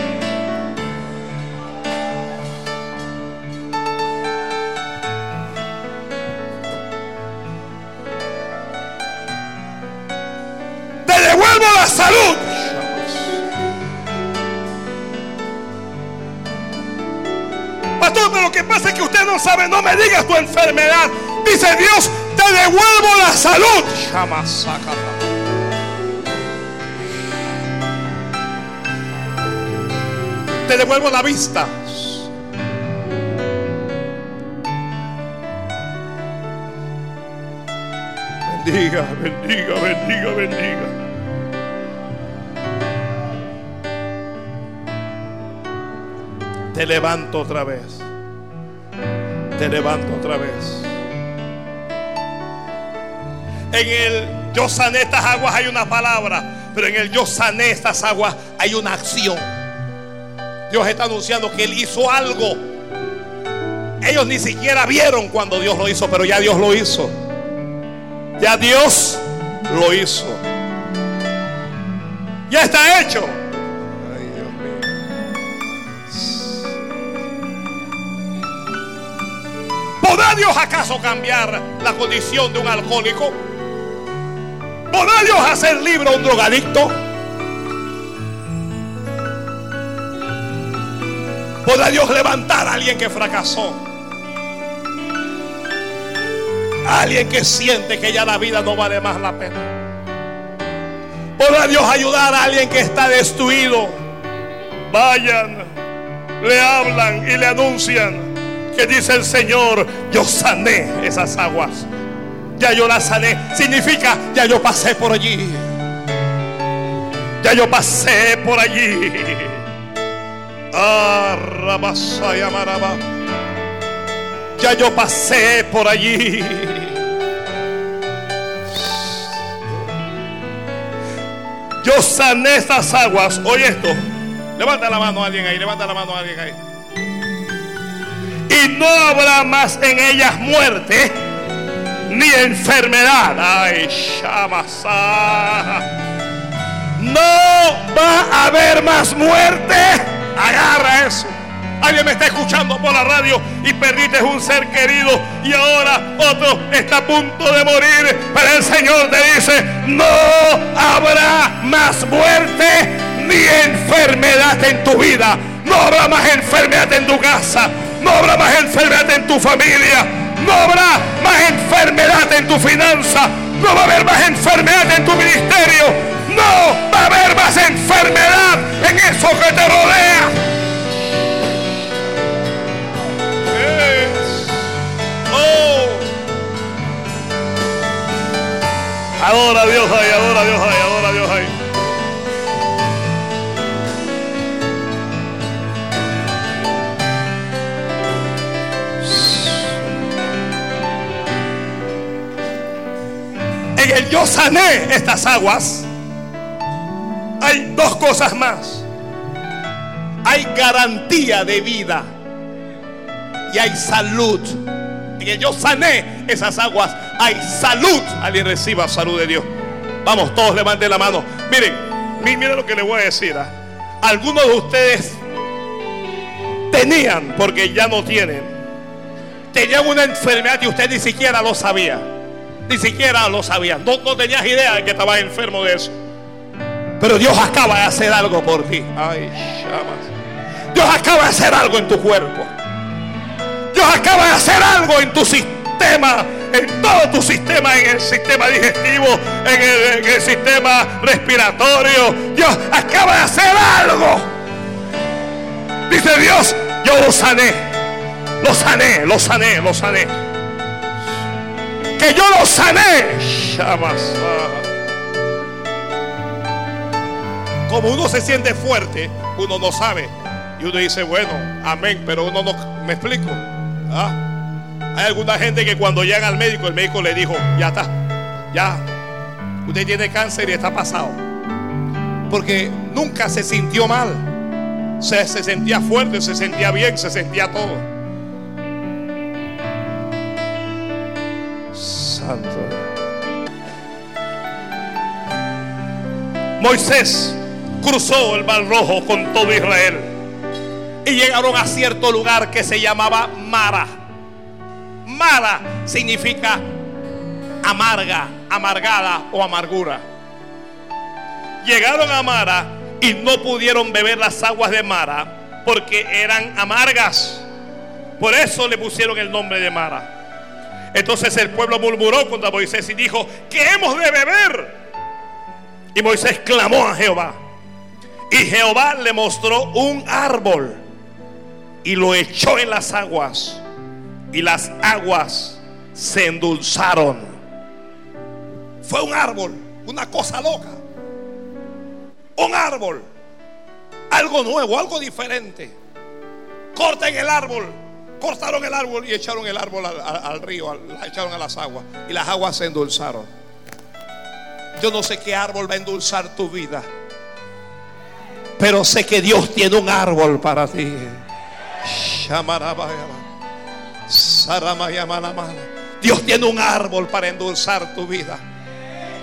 Te devuelvo la salud. Pastor, pero lo que pasa es que usted no sabe, no me digas tu enfermedad. Dice Dios, te devuelvo la salud. Te devuelvo la vista. Bendiga, bendiga, bendiga, bendiga. Te levanto otra vez. Te levanto otra vez. En el yo sané estas aguas hay una palabra, pero en el yo sané estas aguas hay una acción. Dios está anunciando que Él hizo algo. Ellos ni siquiera vieron cuando Dios lo hizo, pero ya Dios lo hizo. Ya Dios lo hizo. Ya está hecho. Ay, Dios mío. ¿Podrá Dios acaso cambiar la condición de un alcohólico? ¿Podrá Dios hacer libre a un drogadicto? ¿Podrá Dios levantar a alguien que fracasó? alguien que siente que ya la vida no vale más la pena. ¿Podrá Dios ayudar a alguien que está destruido? Vayan, le hablan y le anuncian que dice el Señor, yo sané esas aguas. Ya yo las sané. Significa, ya yo pasé por allí. Ya yo pasé por allí. Ya yo pasé por allí. Yo sané estas aguas. Oye esto. Levanta la mano a alguien ahí. Levanta la mano a alguien ahí. Y no habrá más en ellas muerte ni enfermedad. Ay, Shamasa. No va a haber más muerte. Agarra eso. Alguien me está escuchando por la radio y perdiste un ser querido y ahora otro está a punto de morir. Pero el Señor te dice, no habrá más muerte ni enfermedad en tu vida. No habrá más enfermedad en tu casa. No habrá más enfermedad en tu familia. No habrá más enfermedad en tu finanza. No va a haber más enfermedad en tu ministerio. No va a haber más enfermedad en eso que te rodea. Adora a Dios ahí, adora a Dios ahí, adora a Dios ahí. En el yo sané estas aguas. Hay dos cosas más. Hay garantía de vida y hay salud. El yo sané esas aguas hay salud. Alguien reciba salud de Dios. Vamos, todos levanten la mano. Miren, miren lo que les voy a decir. ¿ah? Algunos de ustedes tenían, porque ya no tienen, tenían una enfermedad y usted ni siquiera lo sabía. Ni siquiera lo sabía. No, no tenías idea de que estabas enfermo de eso. Pero Dios acaba de hacer algo por ti. Ay, llamas. Dios acaba de hacer algo en tu cuerpo. Dios acaba de hacer algo en tu sistema en todo tu sistema, en el sistema digestivo, en el, sistema respiratorio. Dios acaba de hacer algo. Dice Dios, yo lo sané, lo sané, lo sané, lo sané. Que yo lo sané. Como uno se siente fuerte, uno no sabe. Y uno dice, bueno, amén, pero uno no, me explico. ¿Ah? Hay alguna gente que cuando llegan al médico, el médico le dijo, ya está, ya, usted tiene cáncer y está pasado. Porque nunca se sintió mal. Se, se sentía fuerte, se sentía bien, se sentía todo. Santo. Moisés cruzó el mar rojo con todo Israel y llegaron a cierto lugar que se llamaba Mara. Mara significa amarga, amargada o amargura. Llegaron a Mara y no pudieron beber las aguas de Mara porque eran amargas. Por eso le pusieron el nombre de Mara. Entonces el pueblo murmuró contra Moisés y dijo, ¿qué hemos de beber? Y Moisés clamó a Jehová. Y Jehová le mostró un árbol y lo echó en las aguas. Y las aguas se endulzaron. Fue un árbol, una cosa loca. Un árbol, algo nuevo, algo diferente. Corten el árbol, cortaron el árbol y echaron el árbol al, río, echaron a las aguas. Y las aguas se endulzaron. Yo no sé qué árbol va a endulzar tu vida. Pero sé que Dios tiene un árbol para ti. Dios tiene un árbol para endulzar tu vida.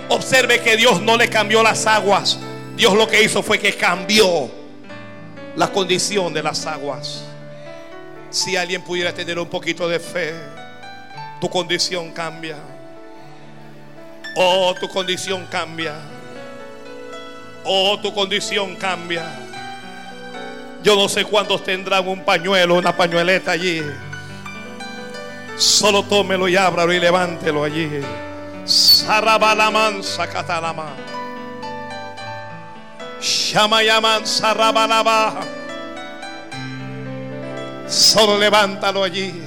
Observe que Dios no le cambió las aguas. Dios lo que hizo fue que cambió la condición de las aguas. Si alguien pudiera tener un poquito de fe, tu condición cambia. Oh, tu condición cambia. Oh, tu condición cambia. Yo no sé cuántos tendrán un pañuelo, una pañueleta allí. Solo tómelo y ábralo y levántelo allí. Sarabalaman sakatalama. Shamayaman sarabalaba. Solo levántalo allí.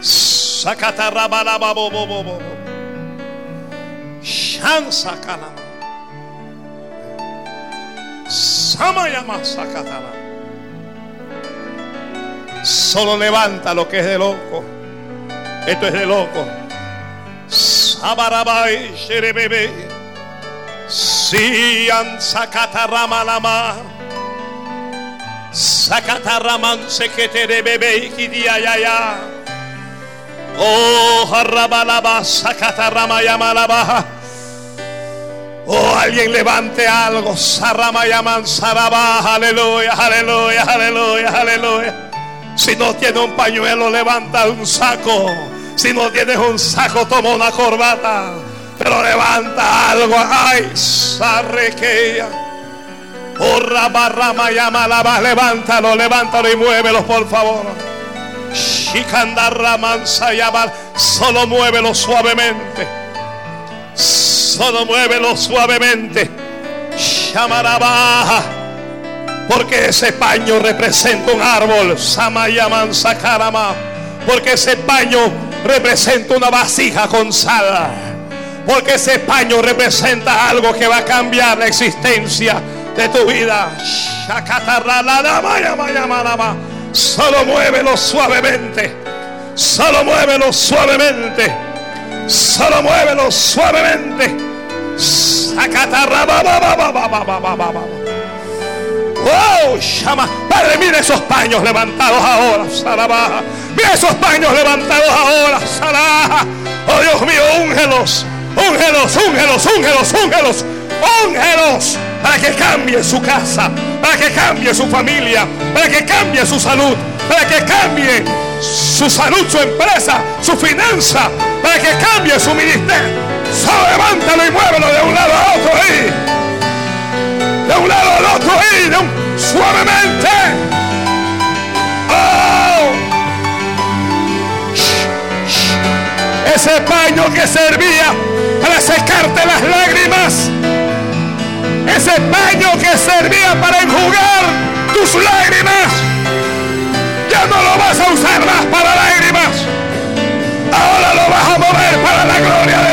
Sakatarabalaba bobo bobo. Shansa kalama. Solo levanta lo que es de loco. Esto es de loco. Sabarabai sherebebe. Sian sakatarama lama. Sakataraman seketere bebe ikidia ya ya. Oh, harabalaba sakatarama yamalaba. Oh, alguien levante algo. Sarama yaman saraba. Aleluya, aleluya, aleluya, aleluya. Si no tiene un pañuelo, levanta un saco. Si no tienes un saco, toma una corbata. Pero levanta algo. Ay, sarrequea. Oh, rabarrama yamalaba. Levántalo, levántalo y muévelo, por favor. Shikandarramansa yamal. Solo muévelo suavemente. Solo muévelo suavemente. Shamaraba. Porque ese paño representa un árbol. Samayaman sakarama. Porque ese paño representa una vasija con sal. Porque ese paño representa algo que va a cambiar la existencia de tu vida. Solo muévelo suavemente. Solo muévelo suavemente. Solo muévelo suavemente. Oh, llama. Padre, mire esos paños levantados ahora. Sarabaja. Mira esos paños levantados ahora. Sarabaja. Oh Dios mío, úngelos. Úngelos, úngelos, úngelos, úngelos. Úngelos. Para que cambie su casa. Para que cambie su familia. Para que cambie su salud. Para que cambie su salud, su empresa, su finanza, para que cambie su ministerio. Solo levántalo y muévelo de un lado a otro ahí. De un lado al otro un, suavemente. Oh. paño que servía para secarte las lágrimas, ese paño que servía para enjugar tus lágrimas, no lo vas a usar más para lágrimas. Ahora lo vas a mover para la gloria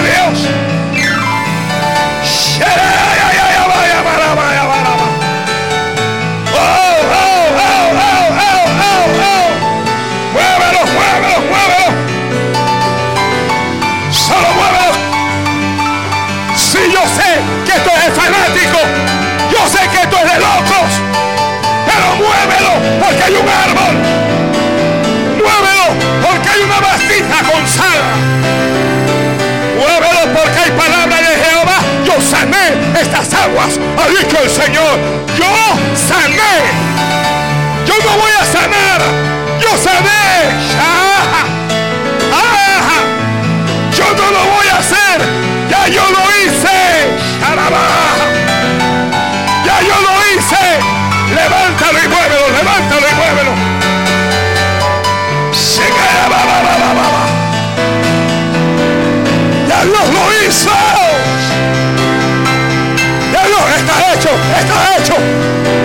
aguas. Ha dicho el Señor. Yo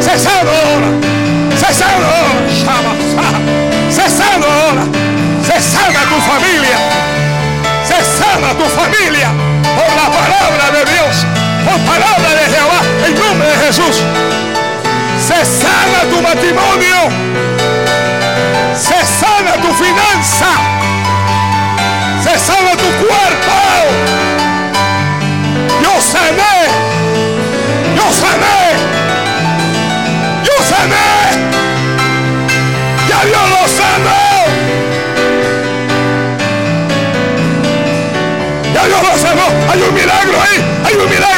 Cesado ahora. Cesado ahora. Cesado ahora. Se sana tu familia. Se sana tu familia por la palabra de Dios palabra de Jehová, en nombre de Jesús. Se sana tu matrimonio. Se sana tu finanza. Hay un milagro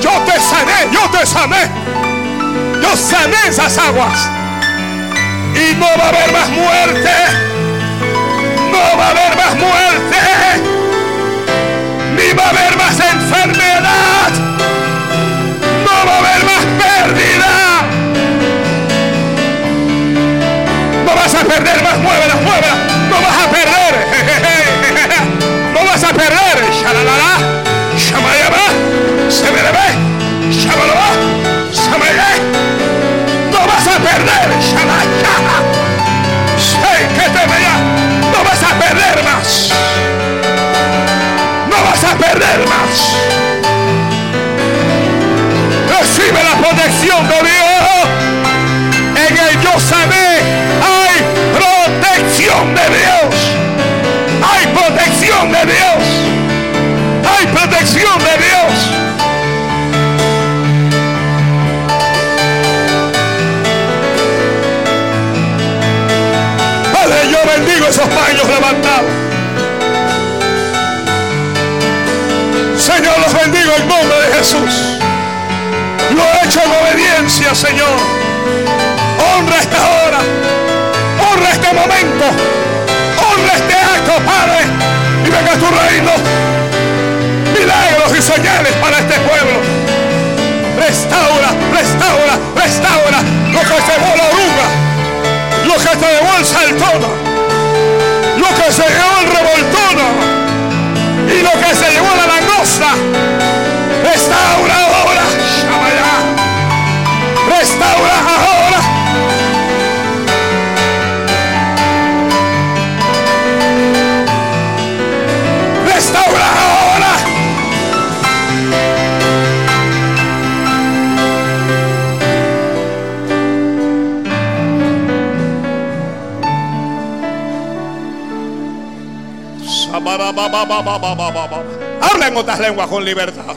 Yo te sané, yo te sané. Yo sané esas aguas. Y no va a haber más muerte. No va a haber más muerte. Ni va a haber más a perder más. Muévela, muévela. No vas a perder. No vas a perder. Shalalala. Shamayaba. Se me ve. No vas a perder. Sé que te vea. No vas a perder más. No vas a perder más. Recibe la protección de de Dios. Hay protección de Dios. Hay protección de Dios. bendigo esos paños levantados. Señor, los bendigo en nombre de Jesús. Lo he hecho en obediencia, Señor. Honra esta hora. Este momento. Honra este acto, Padre. Y venga tu reino. Milagros y señales para este pueblo. Restaura, restaura, restaura lo que se la oruga. Lo que te llevó el saltón lo que se llevó el revoltono y lo que se llevó la langosta. Restaura Habla en otras lenguas con libertad.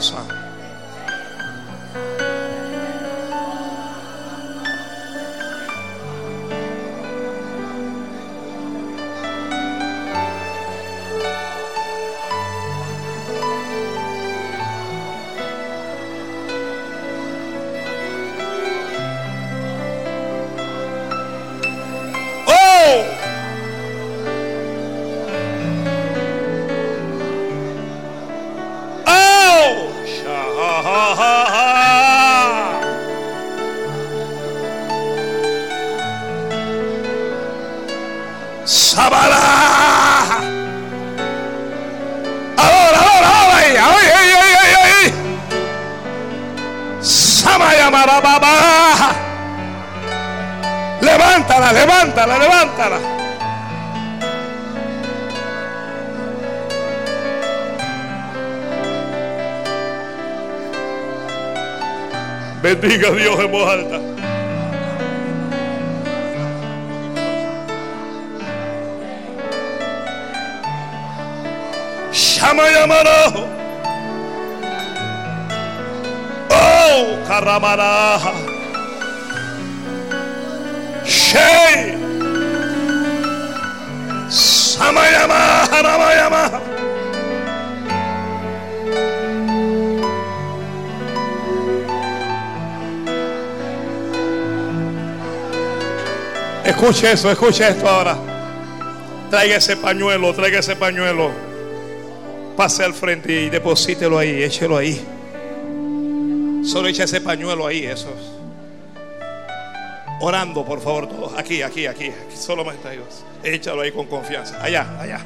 Bendiga a Dios en Escuche eso, escuche esto ahora. Traiga ese pañuelo, traiga ese pañuelo. Pase al frente y deposítelo ahí, échelo ahí. Solo echa ese pañuelo ahí, eso. Orando, por favor, todos. Aquí, aquí, aquí. aquí solamente Dios. Échalo ahí con confianza. Allá, allá.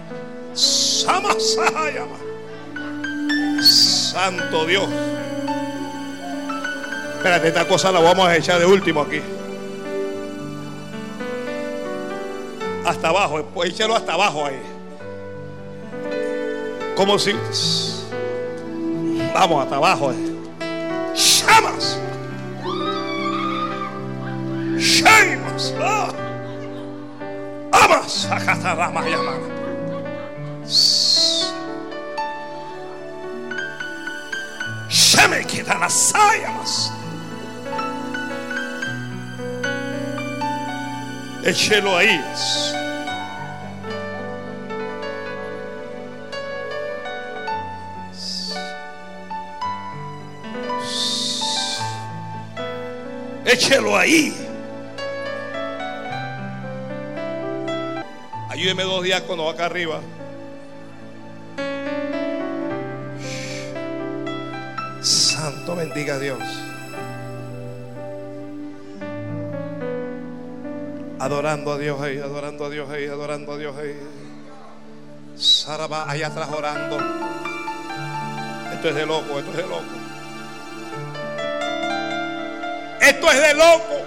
Santo Dios. Espérate, esta cosa la vamos a echar de último aquí. Hasta abajo, pues échalo hasta abajo ahí. Como si. Vamos, hasta abajo. Llamas. Llamas. Ah. Amas. Dan las llamas. Échelo ahí. Échelo ahí. Ayúdeme dos días cuando acá arriba. Santo bendiga a Dios. Adorando a Dios ahí, adorando a Dios ahí, adorando a Dios ahí. Sara va allá atrás orando. Esto es de loco, esto es de loco. Es de loco.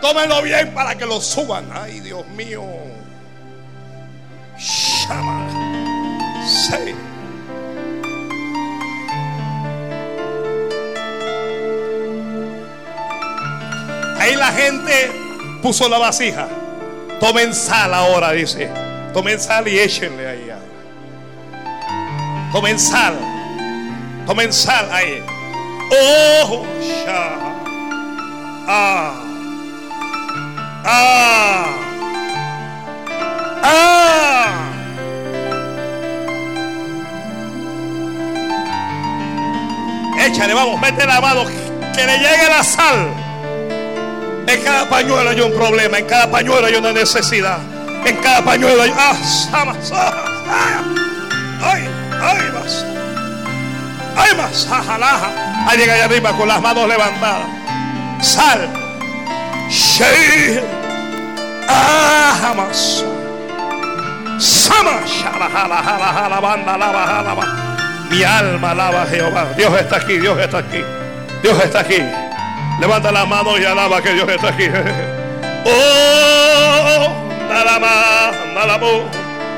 Tómenlo bien para que lo suban. Ay, Dios mío. Llama. Sí. Ahí la gente puso la vasija. Tomen sal ahora, dice. Tomen sal y échenle ahí. Tomen sal. Tomen sal ahí. Oh, ya. Ah. Ah. Ah. Échale, vamos, mete la mano, que le llegue la sal. En cada pañuelo hay un problema, en cada pañuelo hay una necesidad. En cada pañuelo hay. ¡Ah! ¡Samas! ¡Ay! ¡Ay! ¡Más! ¡Ay! ¡Más! ¡Ajalaja! Ahí llega allá arriba con las manos levantadas. Sal. Shei. ¡Ah! ¡Jamás! ¡Sama! Mi alma alaba a Jehová. Dios está aquí, Dios está aquí. Dios está aquí. Levanta la mano y alaba que Dios está aquí. Oh, nada más.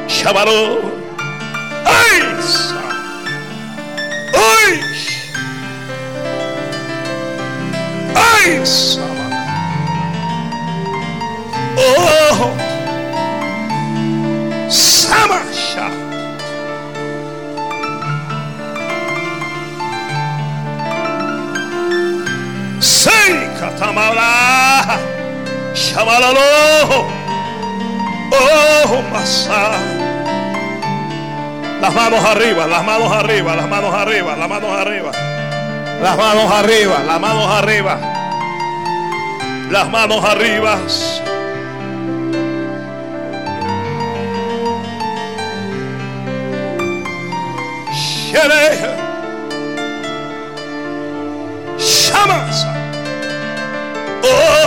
Shabaró. ¡Ay! ¡Ay! amáis. Oh, Samasha. Seika tamala. Shamalalo. Oh, Masá. Las manos arriba, las manos arriba, las manos arriba, las manos arriba. Las manos arriba, las manos arriba. Las manos arriba. Shamas. Oh.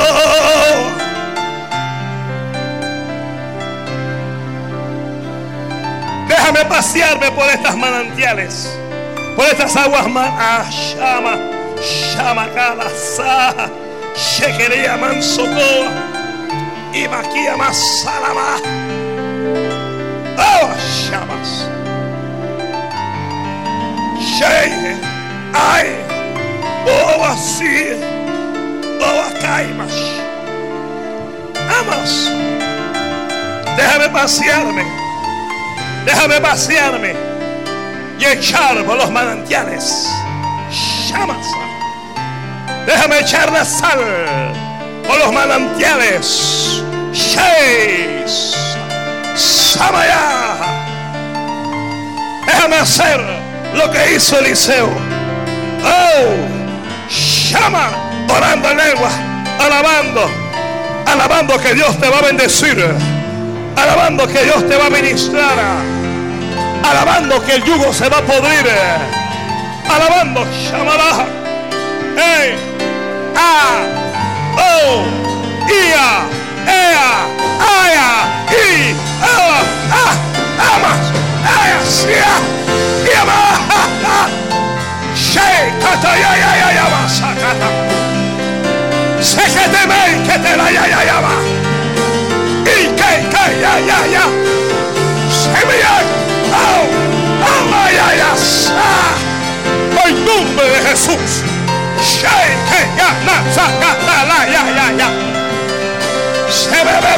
Déjame pasearme por estas manantiales, por estas aguas man ah, llama, llama cada sa, shekeria mansokoa, y maquia más salama. Oh, llamas. Shey, ay, oh, así, oh, caimas. Amas. Déjame pasearme. Déjame pasearme y echar por los manantiales. Llamas. Déjame echar la sal por los manantiales. Sheis. Samaya. Déjame hacer lo que hizo Eliseo. Oh, llama orando en lengua, alabando, alabando que Dios te va a bendecir, alabando que Dios te va a ministrar, alabando que el yugo se va a podrir, alabando, llamará, hey, ah, oh, ia, ea, aya, i, ah, amas, aya, sia, yama, Shei, kata, ya, ya, ya, ya, sakata. Sekete me, kete la, ya, ya, ya, que, que, ya, ya, ya.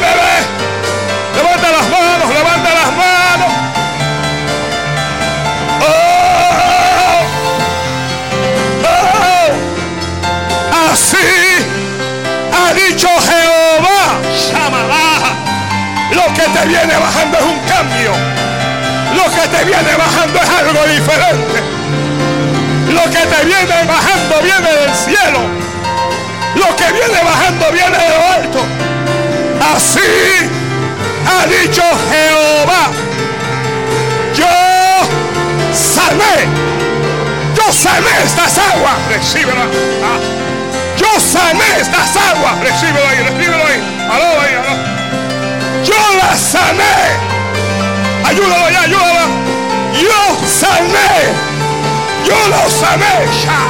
Ve, ve. Levanta las manos, levanta las manos. Oh, oh. Así ha dicho Jehová. Lo que te viene bajando es un cambio. Lo que te viene bajando es algo diferente. Te viene bajando viene del cielo. Lo que viene bajando viene de lo alto. Así ha dicho Jehová. Yo sané. Yo sané estas aguas. Recíbela. Ah. Yo sané estas aguas. Recíbelo ahí, recíbelo ahí. Aló ahí, aló. Yo las sané. Ayúdalo ya, ayúdalo. Yo sané. Yo lo sané. Ya.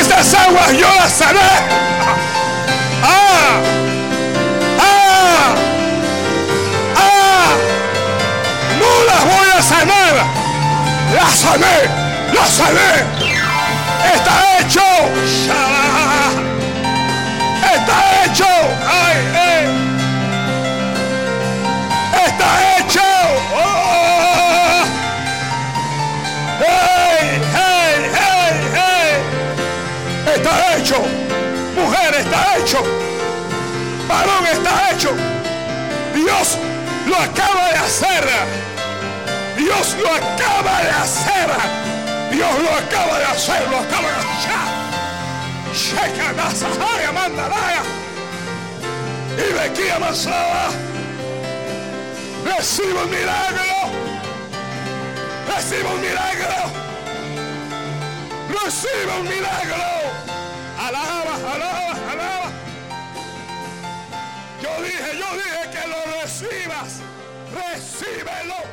Estas aguas yo las sané. Ah. Ah. Ah. No las voy a sanar. Las sané. Las sané. Está hecho. Está hecho. Está hecho. Varón está hecho. Dios lo acaba de hacer. Dios lo acaba de hacer. Dios lo acaba de hacer, lo acaba de hacer. Sheka Nasahaya Mandalaya. Y Bequía. Recibo un milagro. Recibo un milagro. Recibo un milagro. Yo dije, yo dije que lo recibas. Recíbelo.